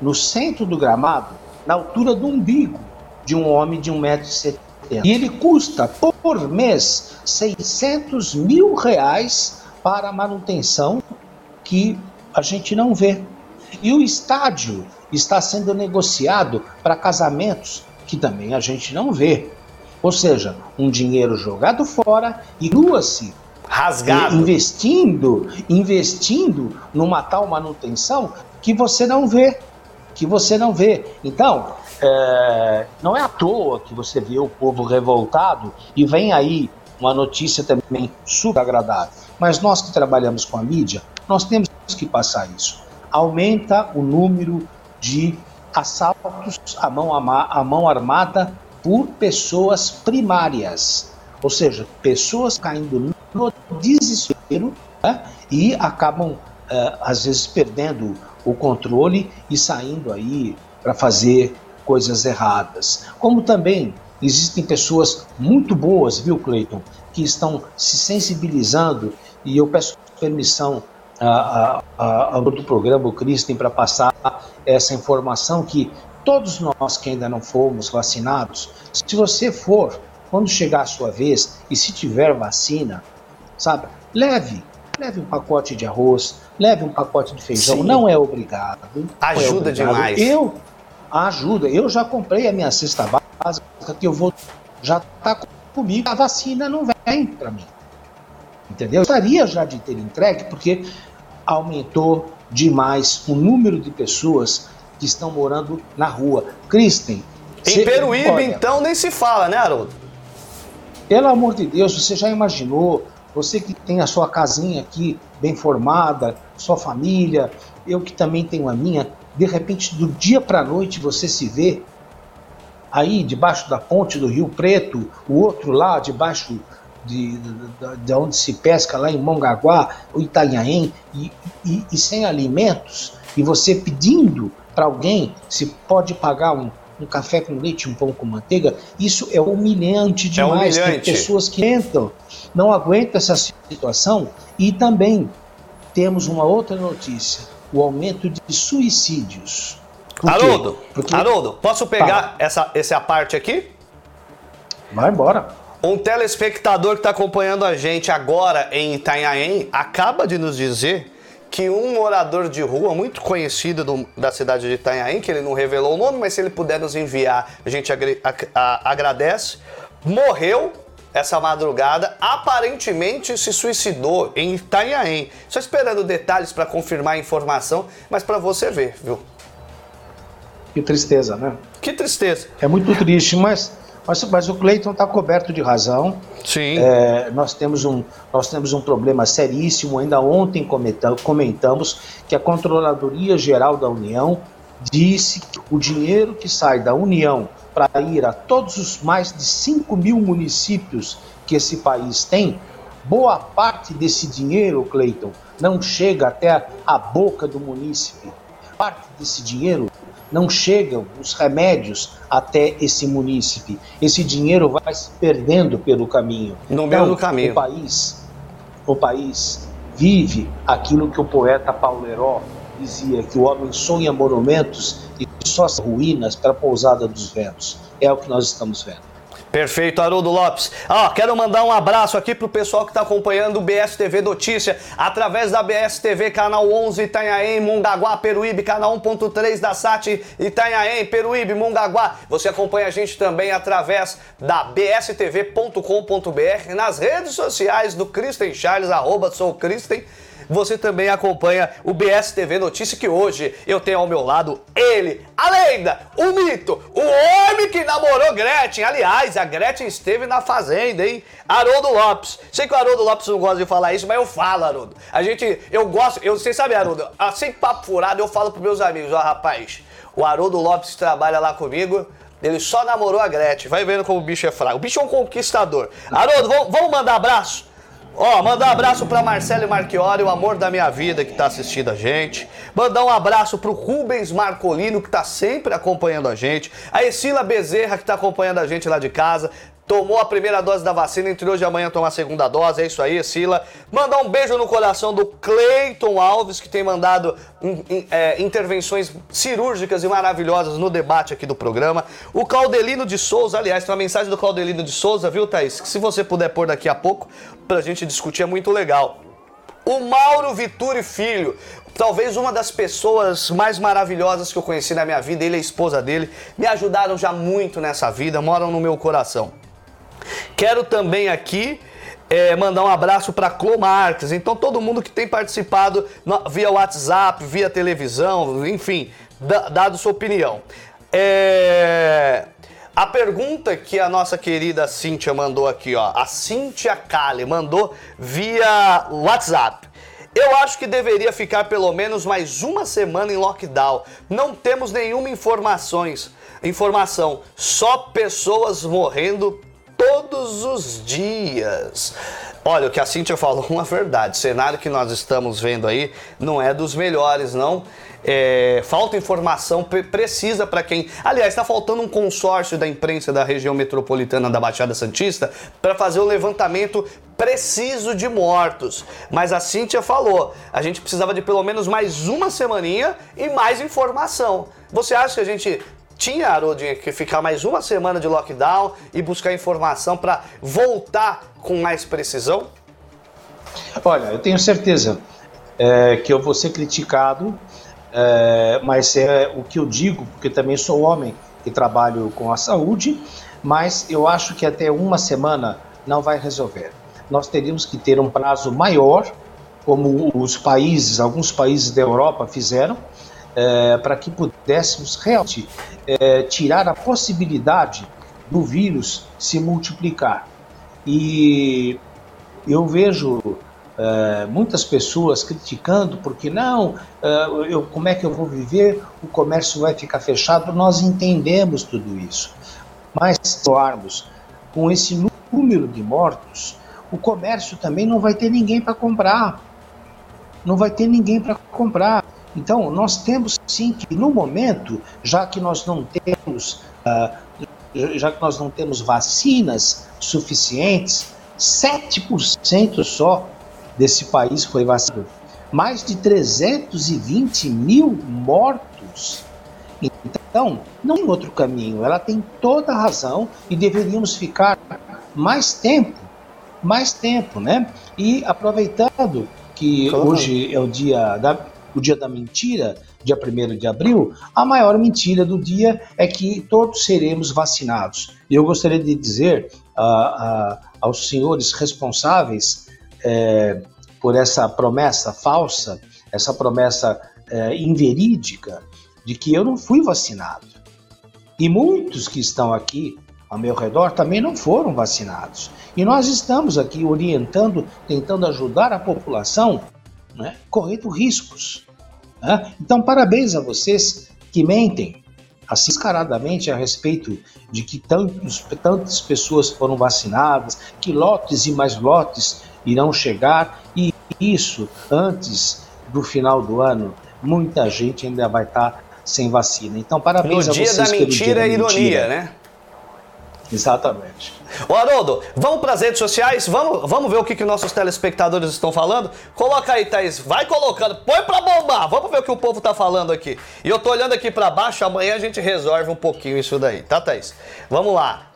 no centro do gramado, na altura do umbigo de um homem de 1,70m. E ele custa por mês 600 mil reais para a manutenção que a gente não vê. E o estádio está sendo negociado para casamentos que também a gente não vê. Ou seja, um dinheiro jogado fora e lua-se rasgado investindo, investindo numa tal manutenção que você não vê que você não vê. Então, é, não é à toa que você vê o povo revoltado e vem aí uma notícia também super agradável. Mas nós que trabalhamos com a mídia, nós temos que passar isso. Aumenta o número de assaltos à mão, à mão armada por pessoas primárias, ou seja, pessoas caindo no desespero né, e acabam, é, às vezes, perdendo o controle e saindo aí para fazer coisas erradas. Como também existem pessoas muito boas, viu, Cleiton, que estão se sensibilizando e eu peço permissão ao do programa, o Cristian, para passar essa informação que todos nós que ainda não fomos vacinados, se você for, quando chegar a sua vez e se tiver vacina, sabe, leve, leve um pacote de arroz, leve um pacote de feijão, Sim. não é obrigado. Ajuda é obrigado. demais. Eu ajuda. Eu já comprei a minha cesta básica que eu vou já tá comigo. A vacina não vem para mim. Entendeu? Eu gostaria já de ter entregue porque aumentou demais o número de pessoas que estão morando na rua. Kristen. Em Peruíbe, então, nem se fala, né, Haroldo? Pelo amor de Deus, você já imaginou você que tem a sua casinha aqui bem formada, sua família, eu que também tenho a minha, de repente do dia para a noite você se vê aí debaixo da ponte do Rio Preto, o outro lá debaixo de, de, de onde se pesca lá em Mongaguá, o Itanhaém, e, e, e sem alimentos, e você pedindo para alguém se pode pagar um, um café com leite, um pão com manteiga, isso é humilhante demais. É humilhante. Tem pessoas que entram, não aguentam essa situação e também temos uma outra notícia: o aumento de suicídios. Por Haroldo, Porque... Haroldo, posso pegar essa, essa parte aqui? Vai embora. Um telespectador que está acompanhando a gente agora em Itanhaém acaba de nos dizer que um morador de rua muito conhecido do, da cidade de Itanhaém, que ele não revelou o nome, mas se ele puder nos enviar, a gente agre, a, a, agradece, morreu essa madrugada, aparentemente se suicidou em Itanhaém. Só esperando detalhes para confirmar a informação, mas para você ver, viu? Que tristeza, né? Que tristeza. É muito triste, mas mas, mas o Cleiton está coberto de razão. Sim. É, nós, temos um, nós temos um problema seríssimo. Ainda ontem comentamos que a Controladoria Geral da União disse que o dinheiro que sai da União para ir a todos os mais de 5 mil municípios que esse país tem, boa parte desse dinheiro, Cleiton, não chega até a boca do munícipe. Parte desse dinheiro não chegam os remédios até esse munícipe. Esse dinheiro vai se perdendo pelo caminho. No meio do caminho. O país, o país vive aquilo que o poeta Paulo Heró dizia, que o homem sonha monumentos e só ruínas para a pousada dos ventos. É o que nós estamos vendo. Perfeito, Haroldo Lopes. Ah, quero mandar um abraço aqui pro pessoal que está acompanhando o BSTV Notícia através da BSTV canal 11 Itanhaém, Mongaguá, Peruíbe, canal 1.3 da SAT Itanhaém, Peruíbe, Mongaguá. Você acompanha a gente também através da bstv.com.br nas redes sociais do Kristen Charles, arroba sou Kristen você também acompanha o BSTV Notícia, que hoje eu tenho ao meu lado ele, a lenda, o mito, o homem que namorou Gretchen. Aliás, a Gretchen esteve na fazenda, hein? Haroldo Lopes. Sei que o Haroldo Lopes não gosta de falar isso, mas eu falo, Haroldo. A gente, eu gosto, eu, você sabe, Haroldo, assim papo furado eu falo pros meus amigos, ó, rapaz, o Haroldo Lopes trabalha lá comigo, ele só namorou a Gretchen. Vai vendo como o bicho é fraco. O bicho é um conquistador. Haroldo, vamos mandar abraço? Ó, mandar um abraço pra Marcelo Marchiori, o amor da minha vida que tá assistindo a gente. Mandar um abraço pro Rubens Marcolino, que tá sempre acompanhando a gente. A Esila Bezerra, que tá acompanhando a gente lá de casa tomou a primeira dose da vacina, entre hoje e amanhã tomar a segunda dose, é isso aí, Sila. Mandar um beijo no coração do Cleiton Alves, que tem mandado in, in, é, intervenções cirúrgicas e maravilhosas no debate aqui do programa. O Claudelino de Souza, aliás, tem uma mensagem do Claudelino de Souza, viu, Thaís? Que se você puder pôr daqui a pouco, pra gente discutir, é muito legal. O Mauro Vituri Filho, talvez uma das pessoas mais maravilhosas que eu conheci na minha vida, ele e a esposa dele, me ajudaram já muito nessa vida, moram no meu coração. Quero também aqui é, mandar um abraço para Clô Marques. Então, todo mundo que tem participado via WhatsApp, via televisão, enfim, dado sua opinião. É, a pergunta que a nossa querida Cíntia mandou aqui, ó, a Cíntia Kali mandou via WhatsApp. Eu acho que deveria ficar pelo menos mais uma semana em lockdown. Não temos nenhuma informações, informação, só pessoas morrendo todos os dias. Olha, o que a Cintia falou é <laughs> uma verdade. O cenário que nós estamos vendo aí não é dos melhores, não. É, falta informação precisa para quem. Aliás, está faltando um consórcio da imprensa da região metropolitana da Baixada Santista para fazer o levantamento preciso de mortos. Mas a Cíntia falou, a gente precisava de pelo menos mais uma semaninha e mais informação. Você acha que a gente tinha, Haroldinha, que ficar mais uma semana de lockdown e buscar informação para voltar com mais precisão? Olha, eu tenho certeza é, que eu vou ser criticado, é, mas é o que eu digo, porque também sou homem e trabalho com a saúde, mas eu acho que até uma semana não vai resolver. Nós teríamos que ter um prazo maior, como os países, alguns países da Europa fizeram, é, para que pudéssemos realmente é, tirar a possibilidade do vírus se multiplicar. E eu vejo é, muitas pessoas criticando porque não, é, eu, como é que eu vou viver? O comércio vai ficar fechado. Nós entendemos tudo isso, mas se com esse número de mortos, o comércio também não vai ter ninguém para comprar. Não vai ter ninguém para comprar. Então, nós temos sim que, no momento, já que nós não temos, uh, já que nós não temos vacinas suficientes, 7% só desse país foi vacinado. Mais de 320 mil mortos. Então, não tem outro caminho. Ela tem toda a razão e deveríamos ficar mais tempo, mais tempo, né? E aproveitando que claro. hoje é o dia da o dia da mentira, dia 1 de abril, a maior mentira do dia é que todos seremos vacinados. E eu gostaria de dizer uh, uh, aos senhores responsáveis é, por essa promessa falsa, essa promessa é, inverídica, de que eu não fui vacinado. E muitos que estão aqui ao meu redor também não foram vacinados. E nós estamos aqui orientando, tentando ajudar a população né, correndo riscos. Né? Então, parabéns a vocês que mentem assim descaradamente a respeito de que tantos, tantas pessoas foram vacinadas, que lotes e mais lotes irão chegar e isso antes do final do ano, muita gente ainda vai estar sem vacina. Então, parabéns no a vocês dia da mentira e ironia, mentira. né? Exatamente. Ô Haroldo, vamos para as redes sociais? Vamos, vamos ver o que, que nossos telespectadores estão falando? Coloca aí, Thaís. Vai colocando. Põe para bombar. Vamos ver o que o povo tá falando aqui. E eu tô olhando aqui para baixo. Amanhã a gente resolve um pouquinho isso daí. Tá, Thaís? Vamos lá.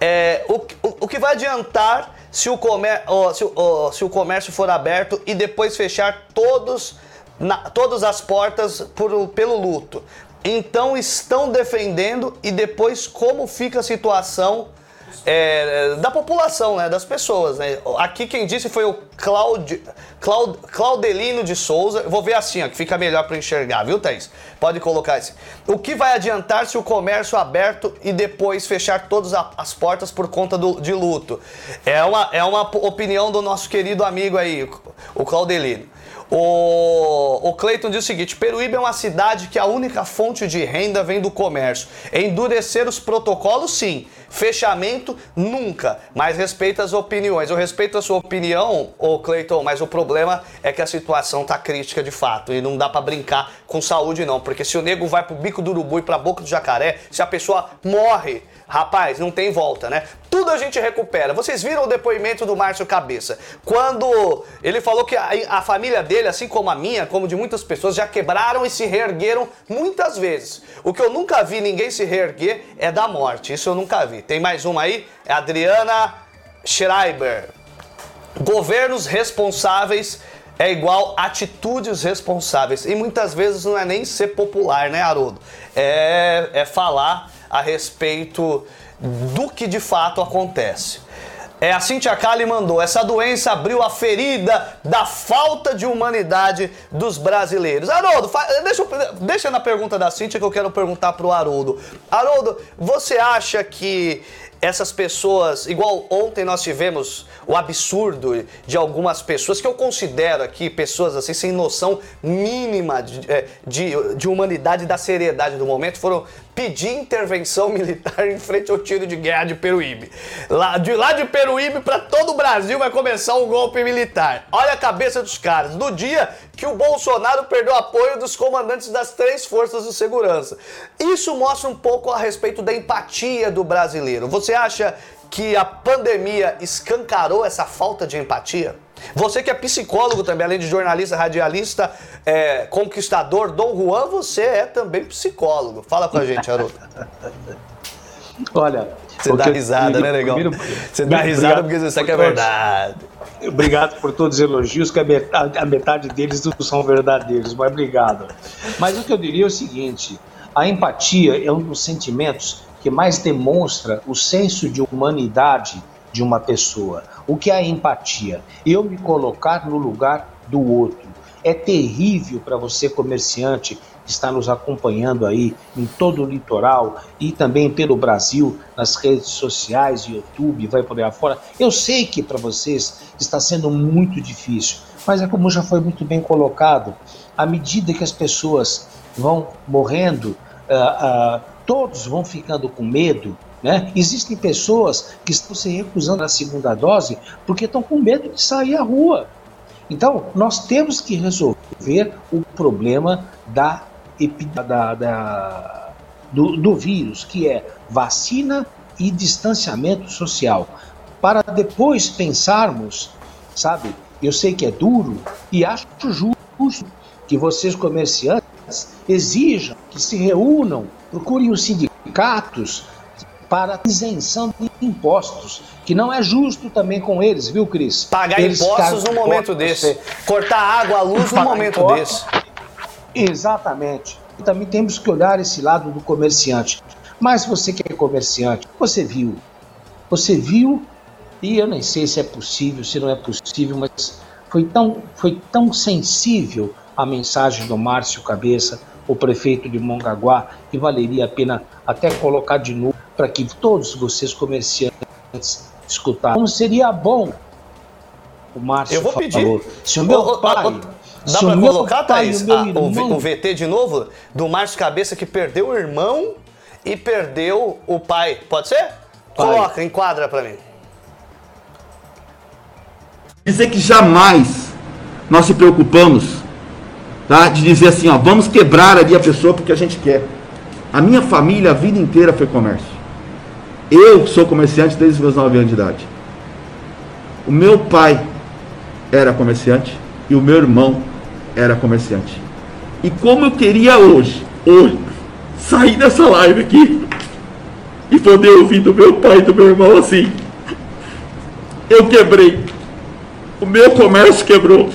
É, o, o, o que vai adiantar se o, comer, se, o, se o comércio for aberto e depois fechar todos, na, todas as portas por, pelo luto? Então estão defendendo e depois como fica a situação é, da população, né, das pessoas. Né? Aqui quem disse foi o Claud, Claud, Claudelino de Souza. vou ver assim, ó, que fica melhor para enxergar, viu, Thaís? Pode colocar esse. O que vai adiantar se o comércio aberto e depois fechar todas as portas por conta do, de luto? É uma, é uma opinião do nosso querido amigo aí, o Claudelino. O, o Cleiton diz o seguinte: Peruíbe é uma cidade que a única fonte de renda vem do comércio. Endurecer os protocolos, sim. Fechamento, nunca. Mas respeita as opiniões. Eu respeito a sua opinião, ô Cleiton, mas o problema é que a situação tá crítica de fato. E não dá para brincar com saúde, não. Porque se o nego vai pro bico do urubu e pra boca do jacaré, se a pessoa morre Rapaz, não tem volta, né? Tudo a gente recupera. Vocês viram o depoimento do Márcio Cabeça? Quando ele falou que a, a, família dele, assim como a minha, como de muitas pessoas, já quebraram e se reergueram muitas vezes. O que eu nunca vi ninguém se reerguer é da morte. Isso eu nunca vi. Tem mais uma aí? É Adriana Schreiber. Governos responsáveis é igual atitudes responsáveis. E muitas vezes não é nem ser popular, né, Haroldo? É, é falar a respeito do que de fato acontece. É, a Cintia Kali mandou: essa doença abriu a ferida da falta de humanidade dos brasileiros. Haroldo, deixa, deixa na pergunta da Cintia que eu quero perguntar pro Haroldo. Haroldo, você acha que essas pessoas, igual ontem nós tivemos o absurdo de algumas pessoas, que eu considero aqui pessoas assim sem noção mínima de, é, de, de humanidade da seriedade do momento, foram pedir intervenção <laughs> militar em frente ao tiro de guerra de Peruíbe. Lá de, lá de Peruíbe para todo o Brasil vai começar um golpe militar. Olha a cabeça dos caras. No dia que o Bolsonaro perdeu apoio dos comandantes das três forças de segurança. Isso mostra um pouco a respeito da empatia do brasileiro. Você acha que a pandemia escancarou essa falta de empatia? Você que é psicólogo também, além de jornalista, radialista, é, conquistador, Dom Juan, você é também psicólogo. Fala com a gente, Haroldo. <laughs> Olha. Você dá risada, né, legal? Você dá risada porque você sabe que é verdade. Obrigado por todos os elogios, que a metade, a metade deles não são verdadeiros, mas obrigado. Mas o que eu diria é o seguinte: a empatia é um dos sentimentos que mais demonstra o senso de humanidade de uma pessoa. O que é a empatia? Eu me colocar no lugar do outro. É terrível para você, comerciante, que está nos acompanhando aí em todo o litoral e também pelo Brasil, nas redes sociais, YouTube, vai por aí afora. Eu sei que para vocês está sendo muito difícil, mas é como já foi muito bem colocado, à medida que as pessoas vão morrendo, uh, uh, todos vão ficando com medo, né? Existem pessoas que estão se recusando à segunda dose porque estão com medo de sair à rua. Então, nós temos que resolver o problema da, da, da do, do vírus, que é vacina e distanciamento social, para depois pensarmos, sabe? Eu sei que é duro e acho justo que vocês comerciantes exijam que se reúnam, procurem os sindicatos, para isenção de impostos, que não é justo também com eles, viu, Cris? Pagar eles impostos num momento desse. Cortar água, luz num momento impostos. desse. Exatamente. E também temos que olhar esse lado do comerciante. Mas você que é comerciante, você viu. Você viu, e eu nem sei se é possível, se não é possível, mas foi tão, foi tão sensível a mensagem do Márcio Cabeça, o prefeito de Mongaguá, que valeria a pena até colocar de novo para que todos vocês comerciantes escutarem. Como seria bom o Márcio Eu vou falou. pedir. Se o meu ô, pai... Ô, Dá para colocar, Thaís, o, irmão... o, VT de novo do Márcio Cabeça que perdeu o irmão e perdeu o pai. Pode ser? Pai. Coloca, enquadra para mim. Dizer que jamais nós se preocupamos tá, de dizer assim, ó, vamos quebrar ali a pessoa porque a gente quer. A minha família a vida inteira foi comércio. Eu sou comerciante desde os meus 9 anos de idade. O meu pai era comerciante e o meu irmão era comerciante. E como eu queria hoje, hoje, sair dessa live aqui e poder ouvir do meu pai e do meu irmão assim. Eu quebrei. O meu comércio quebrou.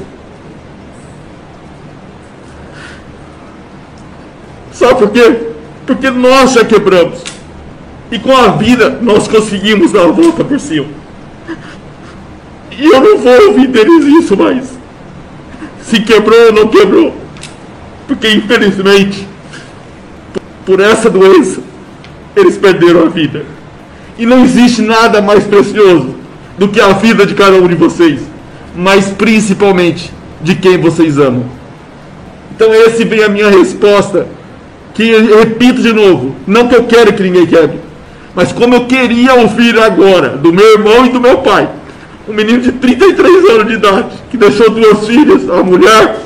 Sabe por quê? Porque nós já quebramos. E com a vida nós conseguimos dar a volta por cima. E eu não vou ouvir deles isso mais. Se quebrou ou não quebrou. Porque infelizmente, por essa doença, eles perderam a vida. E não existe nada mais precioso do que a vida de cada um de vocês, mas principalmente de quem vocês amam. Então esse vem a minha resposta, que eu repito de novo, não que eu quero que ninguém quebre, mas como eu queria ouvir agora do meu irmão e do meu pai, um menino de 33 anos de idade, que deixou duas filhas, a mulher,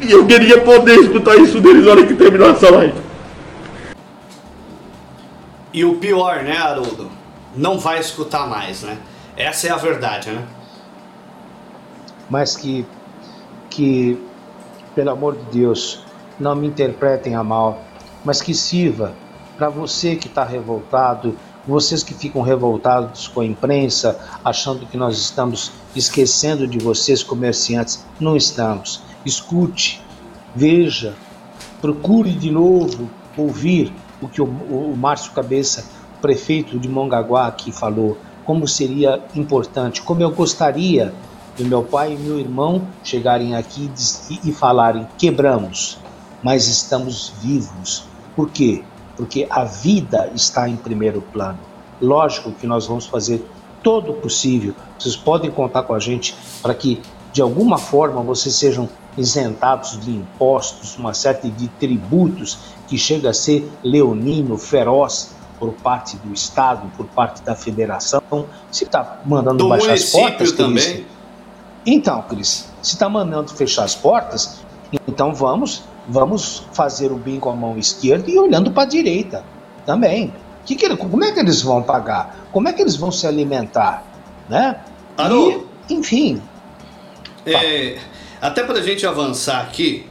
e eu queria poder escutar isso deles na hora que terminar essa live. E o pior, né, Haroldo? Não vai escutar mais, né? Essa é a verdade, né? Mas que, que, pelo amor de Deus, não me interpretem a mal, mas que sirva para você que está revoltado, vocês que ficam revoltados com a imprensa, achando que nós estamos esquecendo de vocês, comerciantes. Não estamos. Escute, veja, procure de novo ouvir o que o, o Márcio Cabeça, prefeito de Mongaguá, aqui falou, como seria importante, como eu gostaria do meu pai e meu irmão chegarem aqui e, e falarem: quebramos, mas estamos vivos. Por quê? Porque a vida está em primeiro plano. Lógico que nós vamos fazer todo o possível. Vocês podem contar com a gente para que, de alguma forma, vocês sejam isentados de impostos, uma série de tributos que chega a ser leonino, feroz por parte do Estado, por parte da federação. Se está mandando do baixar as portas, também. Cris, então, Cris, se está mandando fechar as portas, então vamos, vamos fazer o bem com a mão esquerda e olhando para a direita também. Que que, como é que eles vão pagar? Como é que eles vão se alimentar? Né? E, enfim. É, até para a gente avançar aqui,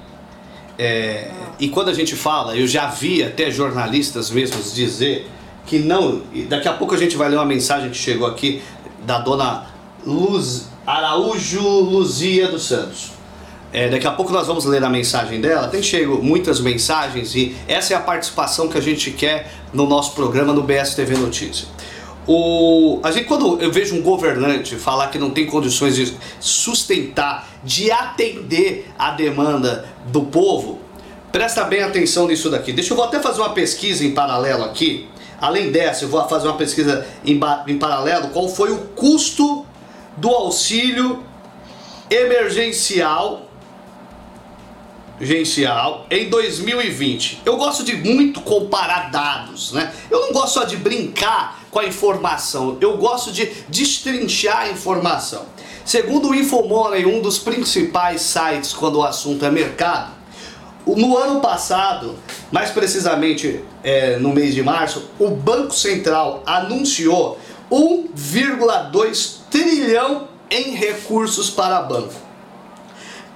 é, e quando a gente fala, eu já vi até jornalistas mesmos dizer que não. Daqui a pouco a gente vai ler uma mensagem que chegou aqui da dona Luz, Araújo Luzia dos Santos. É, daqui a pouco nós vamos ler a mensagem dela. Tem chego muitas mensagens e essa é a participação que a gente quer no nosso programa no BSTV Notícia. O, a gente, quando eu vejo um governante falar que não tem condições de sustentar, de atender a demanda do povo, presta bem atenção nisso daqui. Deixa eu vou até fazer uma pesquisa em paralelo aqui. Além dessa, eu vou fazer uma pesquisa em, em paralelo. Qual foi o custo do auxílio emergencial gerencial em 2020. Eu gosto de muito comparar dados, né? Eu não gosto só de brincar com a informação, eu gosto de destrinchar a informação. Segundo o Infomoney, um dos principais sites quando o assunto é mercado, no ano passado, mais precisamente é, no mês de março, o Banco Central anunciou 1,2 trilhão em recursos para banco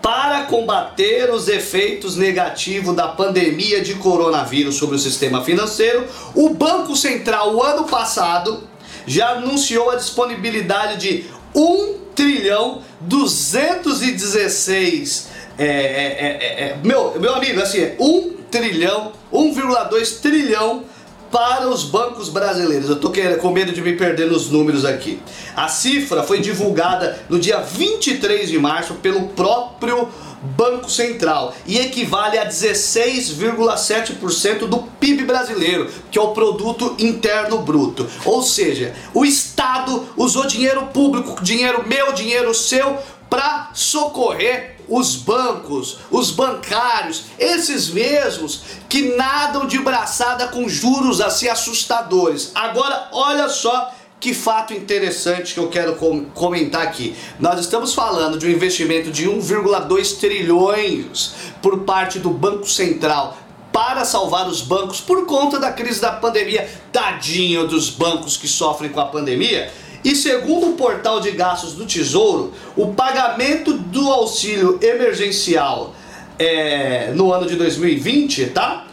para combater os efeitos negativos da pandemia de coronavírus sobre o sistema financeiro, o Banco Central, o ano passado, já anunciou a disponibilidade de 1 trilhão 216 é, é, é, é, meu, meu amigo, assim, 1 trilhão, 1,2 trilhão para os bancos brasileiros. Eu estou com medo de me perder nos números aqui. A cifra foi divulgada no dia 23 de março pelo próprio Banco Central e equivale a 16,7% do PIB brasileiro, que é o produto interno bruto. Ou seja, o Estado usou dinheiro público, dinheiro meu, dinheiro seu, para socorrer os bancos, os bancários, esses mesmos que nadam de braçada com juros assim assustadores. Agora, olha só que fato interessante que eu quero com comentar aqui. Nós estamos falando de um investimento de 1,2 trilhões por parte do Banco Central para salvar os bancos por conta da crise da pandemia. Tadinho dos bancos que sofrem com a pandemia. E segundo o portal de gastos do Tesouro, o pagamento do auxílio emergencial é, no ano de 2020, tá?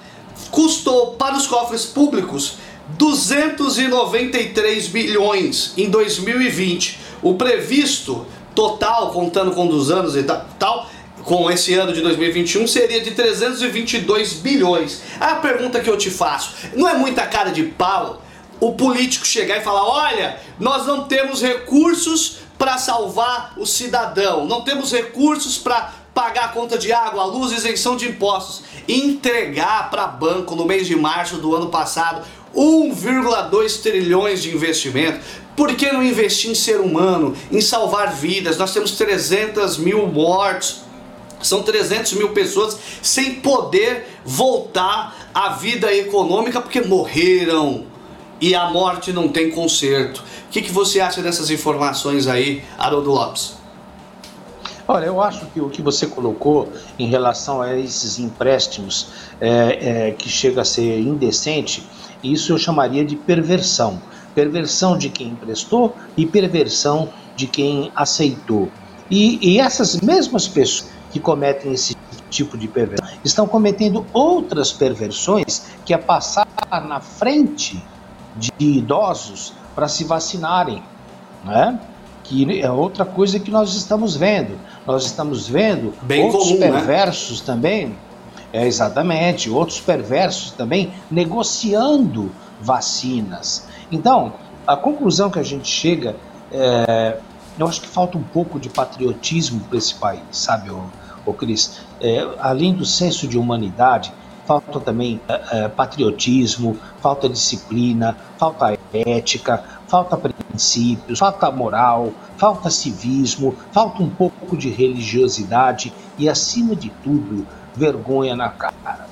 Custou para os cofres públicos 293 bilhões em 2020. O previsto total, contando com dos anos e tal, com esse ano de 2021 seria de 322 bilhões. A pergunta que eu te faço, não é muita cara de pau o político chegar e falar: "Olha, nós não temos recursos para salvar o cidadão, não temos recursos para pagar a conta de água, luz, isenção de impostos, entregar para banco no mês de março do ano passado 1,2 trilhões de investimento. Por que não investir em ser humano, em salvar vidas? Nós temos 300 mil mortos, são 300 mil pessoas sem poder voltar à vida econômica porque morreram e a morte não tem conserto. O que, que você acha dessas informações aí, Haroldo Lopes? Olha, eu acho que o que você colocou em relação a esses empréstimos é, é, que chega a ser indecente isso eu chamaria de perversão. Perversão de quem emprestou e perversão de quem aceitou. E, e essas mesmas pessoas que cometem esse tipo de perversão estão cometendo outras perversões, que é passar na frente de idosos para se vacinarem, né? que é outra coisa que nós estamos vendo. Nós estamos vendo Bem outros comum, né? perversos né? também é, exatamente, outros perversos também negociando vacinas. Então, a conclusão que a gente chega, é, eu acho que falta um pouco de patriotismo para esse país, sabe, ô, ô Cris? É, além do senso de humanidade, falta também é, é patriotismo, falta disciplina, falta ética, falta princípios, falta moral, falta civismo, falta um pouco de religiosidade e, acima de tudo, vergonha na cara.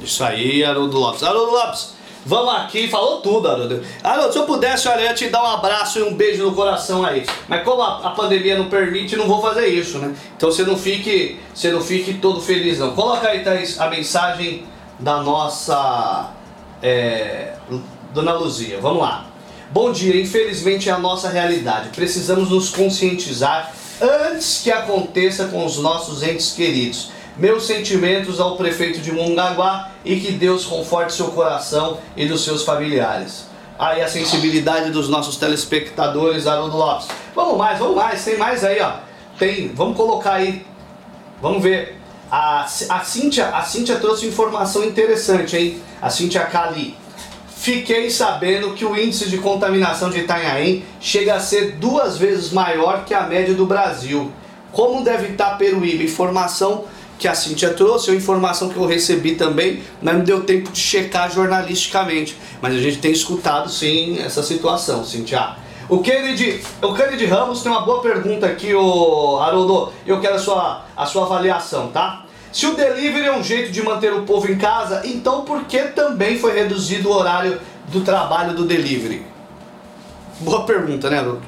Isso aí, Haroldo Lopes. Haroldo Lopes, vamos aqui, falou tudo, Haroldo. Haroldo, se eu pudesse, eu ia te dar um abraço e um beijo no coração aí. Mas como a, a, pandemia não permite, não vou fazer isso, né? Então você não fique, você não fique todo felizão. Coloca aí, Thaís, a mensagem da nossa é, Dona Luzia. Vamos lá. Bom dia, infelizmente é a nossa realidade. Precisamos nos conscientizar antes que aconteça com os nossos entes queridos meus sentimentos ao prefeito de Mongaguá e que Deus conforte seu coração e dos seus familiares. Aí a sensibilidade dos nossos telespectadores, Haroldo Lopes. Vamos mais, vamos mais, tem mais aí, ó. Tem, vamos colocar aí. Vamos ver. A, a, Cíntia, a Cíntia trouxe informação interessante, hein? A Cíntia Cali. Fiquei sabendo que o índice de contaminação de Itanhaém chega a ser duas vezes maior que a média do Brasil. Como deve estar Peruíbe? Informação que a Cintia trouxe, a informação que eu recebi também, mas não deu tempo de checar jornalisticamente. Mas a gente tem escutado sim essa situação, Cintia. O Kennedy, o Kennedy Ramos tem uma boa pergunta aqui, o Haroldo. Eu quero a sua, a sua avaliação, tá? Se o delivery é um jeito de manter o povo em casa, então por que também foi reduzido o horário do trabalho do delivery? Boa pergunta, né, Haroldo?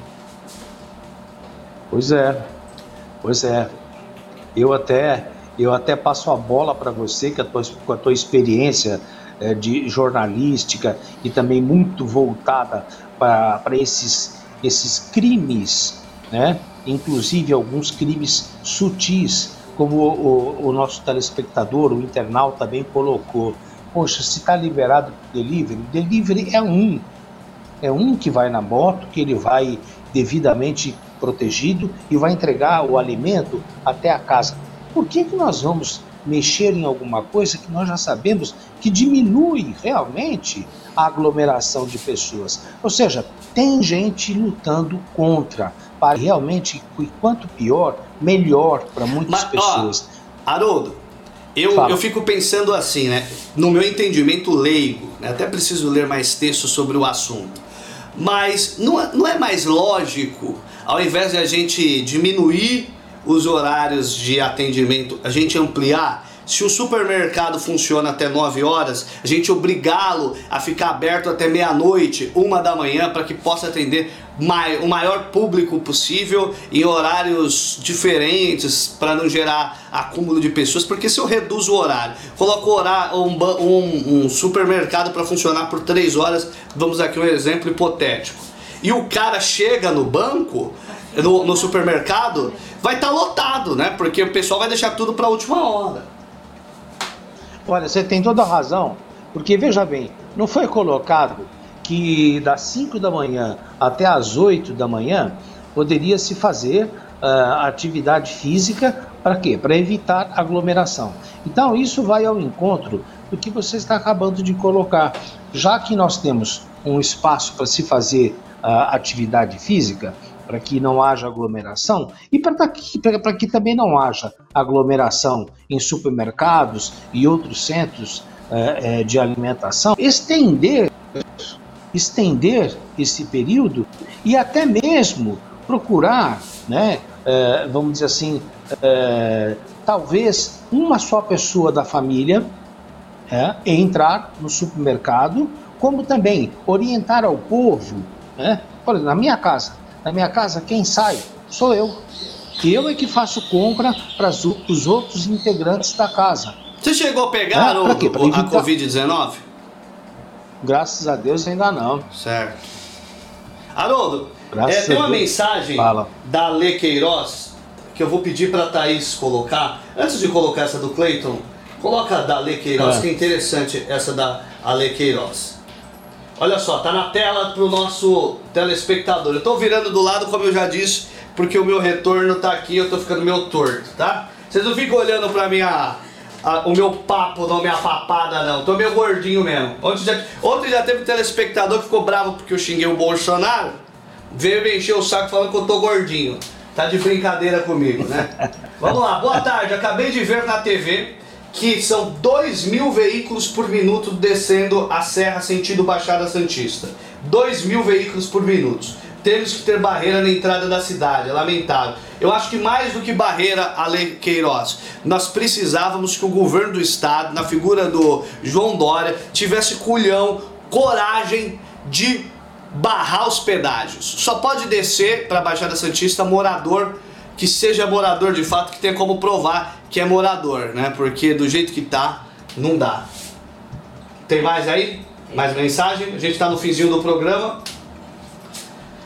Pois é, pois é. Eu até eu até passo a bola para você, que a tua, com a tua experiência é, de jornalística e também muito voltada para esses, esses crimes, né? inclusive alguns crimes sutis, como o, o, nosso telespectador, o internauta também colocou. Poxa, se está liberado o delivery, delivery é um. É um que vai na moto, que ele vai devidamente protegido e vai entregar o alimento até a casa. Por que, que nós vamos mexer em alguma coisa que nós já sabemos que diminui realmente a aglomeração de pessoas? Ou seja, tem gente lutando contra, para realmente, quanto pior, melhor para muitas Mas, pessoas. Ó, Haroldo, eu, eu fico pensando assim, né? No meu entendimento leigo, né? até preciso ler mais texto sobre o assunto. Mas não, é, não é mais lógico, ao invés de a gente diminuir os horários de atendimento, a gente ampliar, se o supermercado funciona até 9 horas, a gente obrigá-lo a ficar aberto até meia-noite, uma da manhã, para que possa atender o maior público possível em horários diferentes para não gerar acúmulo de pessoas, porque se eu reduzo o horário, coloco um, um, um supermercado para funcionar por 3 horas, vamos aqui um exemplo hipotético, e o cara chega no banco, no, no supermercado, vai estar tá lotado, né? Porque o pessoal vai deixar tudo para a última hora. Olha, você tem toda a razão, porque veja bem, não foi colocado que das 5 da manhã até as 8 da manhã poderia se fazer uh, atividade física para quê? Para evitar aglomeração. Então isso vai ao encontro do que você está acabando de colocar. Já que nós temos um espaço para se fazer uh, atividade física, para que não haja aglomeração e para que, que também não haja aglomeração em supermercados e outros centros é, é, de alimentação, estender, estender esse período e até mesmo procurar, né, é, vamos dizer assim, é, talvez uma só pessoa da família é, entrar no supermercado, como também orientar ao povo, né, por exemplo, na minha casa, na minha casa, quem sai sou eu. Eu é que faço compra para os outros integrantes da casa. Você chegou a pegar ah, o, quê? o, a Covid-19? Graças a Deus ainda não. Certo. Haroldo, é, tem uma Deus. mensagem Fala. da Lê Queiroz que eu vou pedir para Thaís colocar. Antes de colocar essa do Cleiton, coloca a da Lê Queiroz, é. que é interessante essa da Ale Queiroz. Olha só, tá na tela pro nosso telespectador. Eu tô virando do lado, como eu já disse, porque o meu retorno tá aqui, eu tô ficando meio torto, tá? Vocês não ficam olhando pra minha, a, o meu papo, não minha papada, não. Tô meio gordinho mesmo. Ontem já, ontem já teve um telespectador que ficou bravo porque eu xinguei o Bolsonaro. Veio me encher o saco falando que eu tô gordinho. Tá de brincadeira comigo, né? <laughs> Vamos lá, boa tarde. Acabei de ver na TV que são 2 mil veículos por minuto descendo a serra sentido Baixada Santista. 2 mil veículos por minuto. Temos que ter barreira na entrada da cidade, é lamentável. Eu acho que mais do que barreira, a Lei Queiroz, nós precisávamos que o governo do estado, na figura do João Dória, tivesse culhão, coragem de barrar os pedágios. Só pode descer para a Baixada Santista morador que seja morador de fato, que tenha como provar que é morador, né? Porque do jeito que tá, não dá. Tem mais aí? Mais mensagem? A gente está no finzinho do programa.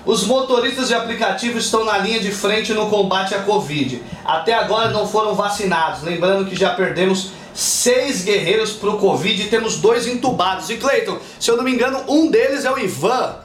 Os motoristas de aplicativo estão na linha de frente no combate à Covid. Até agora não foram vacinados. Lembrando que já perdemos seis guerreiros para o Covid e temos dois entubados. E Cleiton, se eu não me engano, um deles é o Ivan,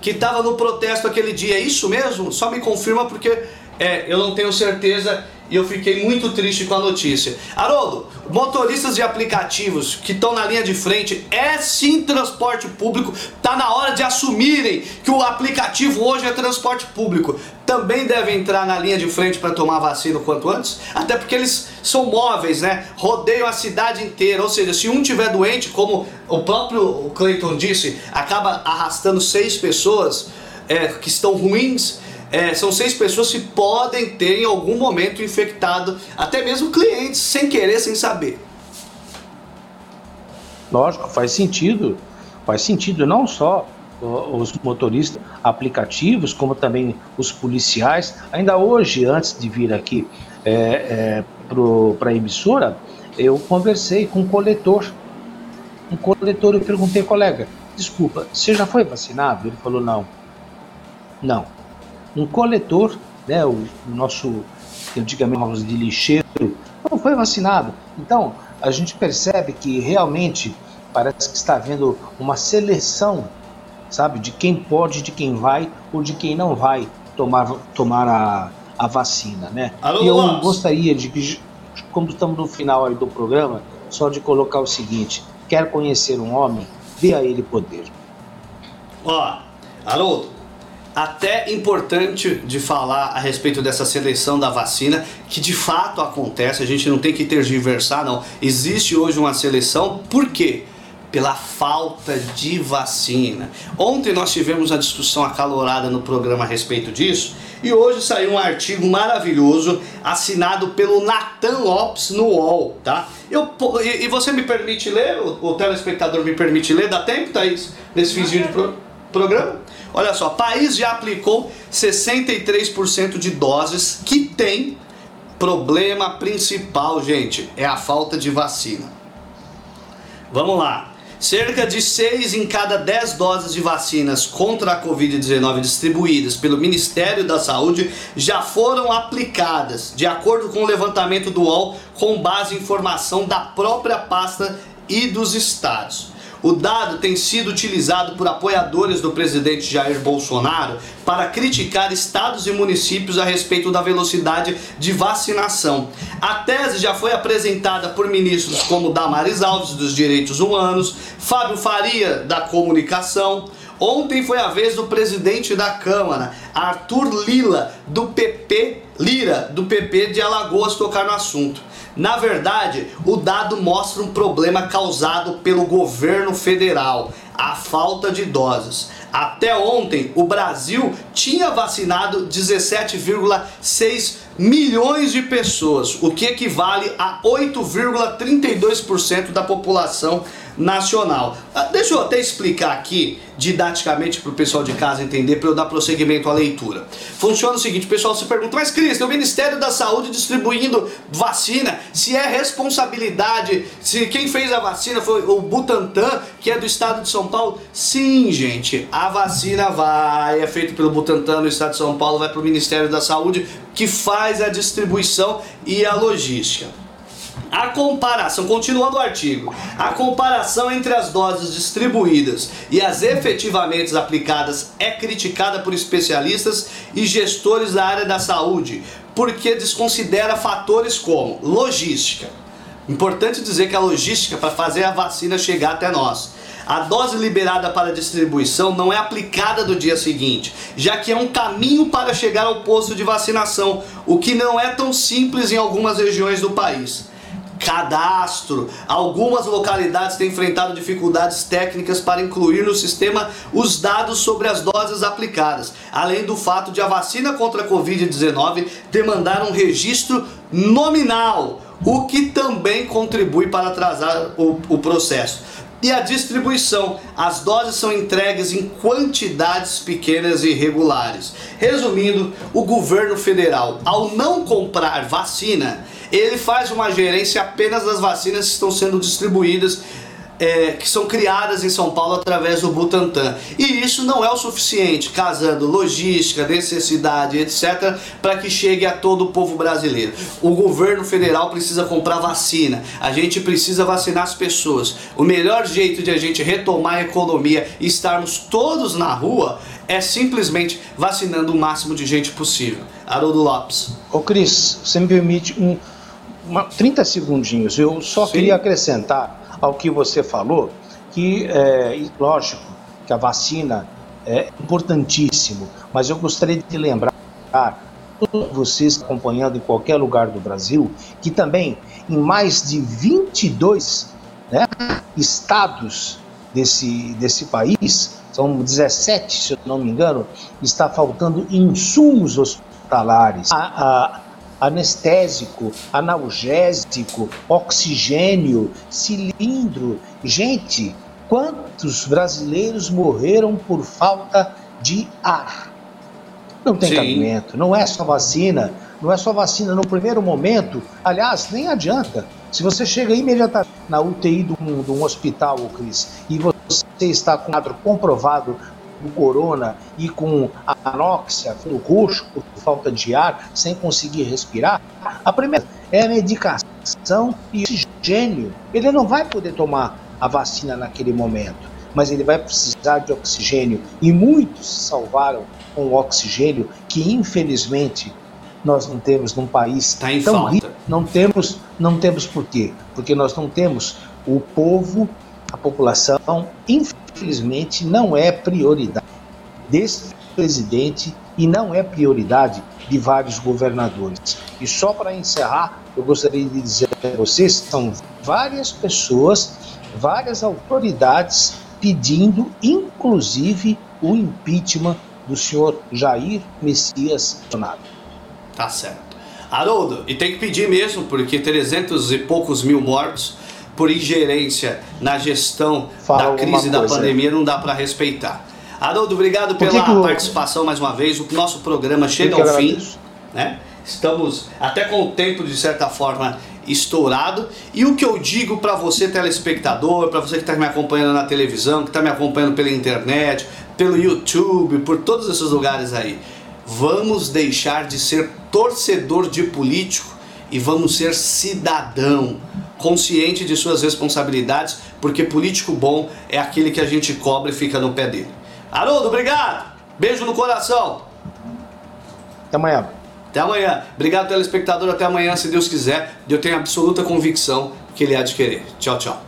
que estava no protesto aquele dia. É isso mesmo? Só me confirma porque é, eu não tenho certeza e eu fiquei muito triste com a notícia. Haroldo, motoristas de aplicativos que estão na linha de frente, é sim transporte público, tá na hora de assumirem que o aplicativo hoje é transporte público. Também devem entrar na linha de frente para tomar vacina o quanto antes, até porque eles são móveis, né? Rodeiam a cidade inteira, ou seja, se um tiver doente, como o próprio Clayton disse, acaba arrastando seis pessoas é, que estão ruins é, são seis pessoas que podem ter em algum momento infectado até mesmo clientes sem querer, sem saber. Lógico, faz sentido. Faz sentido não só os motoristas aplicativos, como também os policiais. Ainda hoje, antes de vir aqui é, é, para a emissora, eu conversei com um coletor. Um coletor, eu perguntei, colega, desculpa, você já foi vacinado? Ele falou, não. Não um coletor, né, o, o nosso, antigamente de lixeiro, não foi vacinado. Então, a gente percebe que realmente parece que está havendo uma seleção, sabe, de quem pode, de quem vai ou de quem não vai tomar, tomar a, a vacina, né? Alô, e eu Lopes. gostaria de que, como estamos no final aí do programa, só de colocar o seguinte: quer conhecer um homem, dê a ele poder. Ó, alô, até importante de falar a respeito dessa seleção da vacina, que de fato acontece, a gente não tem que tergiversar, não. Existe hoje uma seleção, por quê? pela falta de vacina. Ontem nós tivemos uma discussão acalorada no programa a respeito disso e hoje saiu um artigo maravilhoso assinado pelo Nathan Lopes no UOL, tá? Eu, e, e você me permite ler? O, o, telespectador me permite ler? Dá tempo, Thaís? Nesse finzinho de pro, programa? Olha só, país já aplicou 63% de doses que tem problema principal, gente, é a falta de vacina. Vamos lá. Cerca de 6 em cada 10 doses de vacinas contra a Covid-19 distribuídas pelo Ministério da Saúde já foram aplicadas, de acordo com o levantamento do UOL, com base em informação da própria pasta e dos estados. O dado tem sido utilizado por apoiadores do presidente Jair Bolsonaro para criticar estados e municípios a respeito da velocidade de vacinação. A tese já foi apresentada por ministros como Damares Alves, dos Direitos Humanos, Fábio Faria, da Comunicação. Ontem foi a vez do presidente da Câmara, Arthur Lila, do PP, Lira, do PP de Alagoas, tocar no assunto. Na verdade, o dado mostra um problema causado pelo governo federal, a falta de doses. Até ontem, o Brasil tinha vacinado 17,6 milhões de pessoas, o que equivale a 8,32% da população nacional. Ah, deixa eu até explicar aqui didaticamente para o pessoal de casa entender, para eu dar prosseguimento à leitura. Funciona o seguinte: o pessoal se pergunta, mas Cristo, o Ministério da Saúde distribuindo vacina, se é responsabilidade, se quem fez a vacina foi o Butantan, que é do estado de São Paulo? Sim, gente, a vacina vai, é feito pelo Butantan no estado de São Paulo, vai para o Ministério da Saúde, que faz a distribuição e a logística. A comparação, continuando o artigo, a comparação entre as doses distribuídas e as efetivamente aplicadas é criticada por especialistas e gestores da área da saúde, porque desconsidera fatores como logística. Importante dizer que a logística para fazer a vacina chegar até nós. A dose liberada para distribuição não é aplicada do dia seguinte, já que é um caminho para chegar ao posto de vacinação, o que não é tão simples em algumas regiões do país cadastro. Algumas localidades têm enfrentado dificuldades técnicas para incluir no sistema os dados sobre as doses aplicadas, além do fato de a vacina contra a Covid-19 demandar um registro nominal, o que também contribui para atrasar o, o processo e a distribuição. As doses são entregues em quantidades pequenas e irregulares. Resumindo, o governo federal, ao não comprar vacina, ele faz uma gerência apenas das vacinas que estão sendo distribuídas é, que são criadas em São Paulo através do Butantan. E isso não é o suficiente, casando logística, necessidade, etc., para que chegue a todo o povo brasileiro. O governo federal precisa comprar vacina, a gente precisa vacinar as pessoas. O melhor jeito de a gente retomar a economia e estarmos todos na rua é simplesmente vacinando o máximo de gente possível. Haroldo Lopes. Ô Cris, você me permite um, uma, 30 segundinhos. Eu só Sim. queria acrescentar ao que você falou, que é lógico que a vacina é importantíssimo, mas eu gostaria de lembrar todos vocês acompanhando em qualquer lugar do Brasil, que também em mais de 22 né, estados desse, desse país, são 17, se eu não me engano, está faltando insumos hospitalares. A, a, anestésico, analgésico, oxigênio, cilindro. Gente, quantos brasileiros morreram por falta de ar? Não tem Sim. cabimento, não é só vacina, não é só vacina no primeiro momento. Aliás, nem adianta. Se você chega imediatamente na UTI de um, de um hospital, Cris, e você está com um quadro comprovado do corona e com anóxia, no roxo por falta de ar, sem conseguir respirar, a primeira é a medicação e oxigênio. Ele não vai poder tomar a vacina naquele momento, mas ele vai precisar de oxigênio. E muitos se salvaram com o oxigênio que, infelizmente, nós não temos num país tá tão falta. rico. Não temos, não temos por quê? Porque nós não temos o povo, a população, infelizmente infelizmente, não é prioridade desse presidente e não é prioridade de vários governadores. E só para encerrar, eu gostaria de dizer a vocês: são várias pessoas, várias autoridades pedindo, inclusive, o impeachment do senhor Jair Messias Bolsonaro. Tá certo. Haroldo, e tem que pedir mesmo, porque 300 e poucos mil mortos por ingerência na gestão Fala da crise da pandemia não dá para respeitar. Haroldo, obrigado pela que que participação mais uma vez. O nosso programa chega ao fim. Né? Estamos até com o tempo, de certa forma, estourado. E o que eu digo para você, telespectador, para você que está me acompanhando na televisão, que está me acompanhando pela internet, pelo YouTube, por todos esses lugares aí. Vamos deixar de ser torcedor de político e vamos ser cidadão, consciente de suas responsabilidades, porque político bom é aquele que a gente cobra e fica no pé dele. Haroldo, obrigado! Beijo no coração! Até amanhã. Até amanhã. Obrigado, telespectador. Até amanhã, se Deus quiser. Eu tenho absoluta convicção que ele há de querer. Tchau, tchau.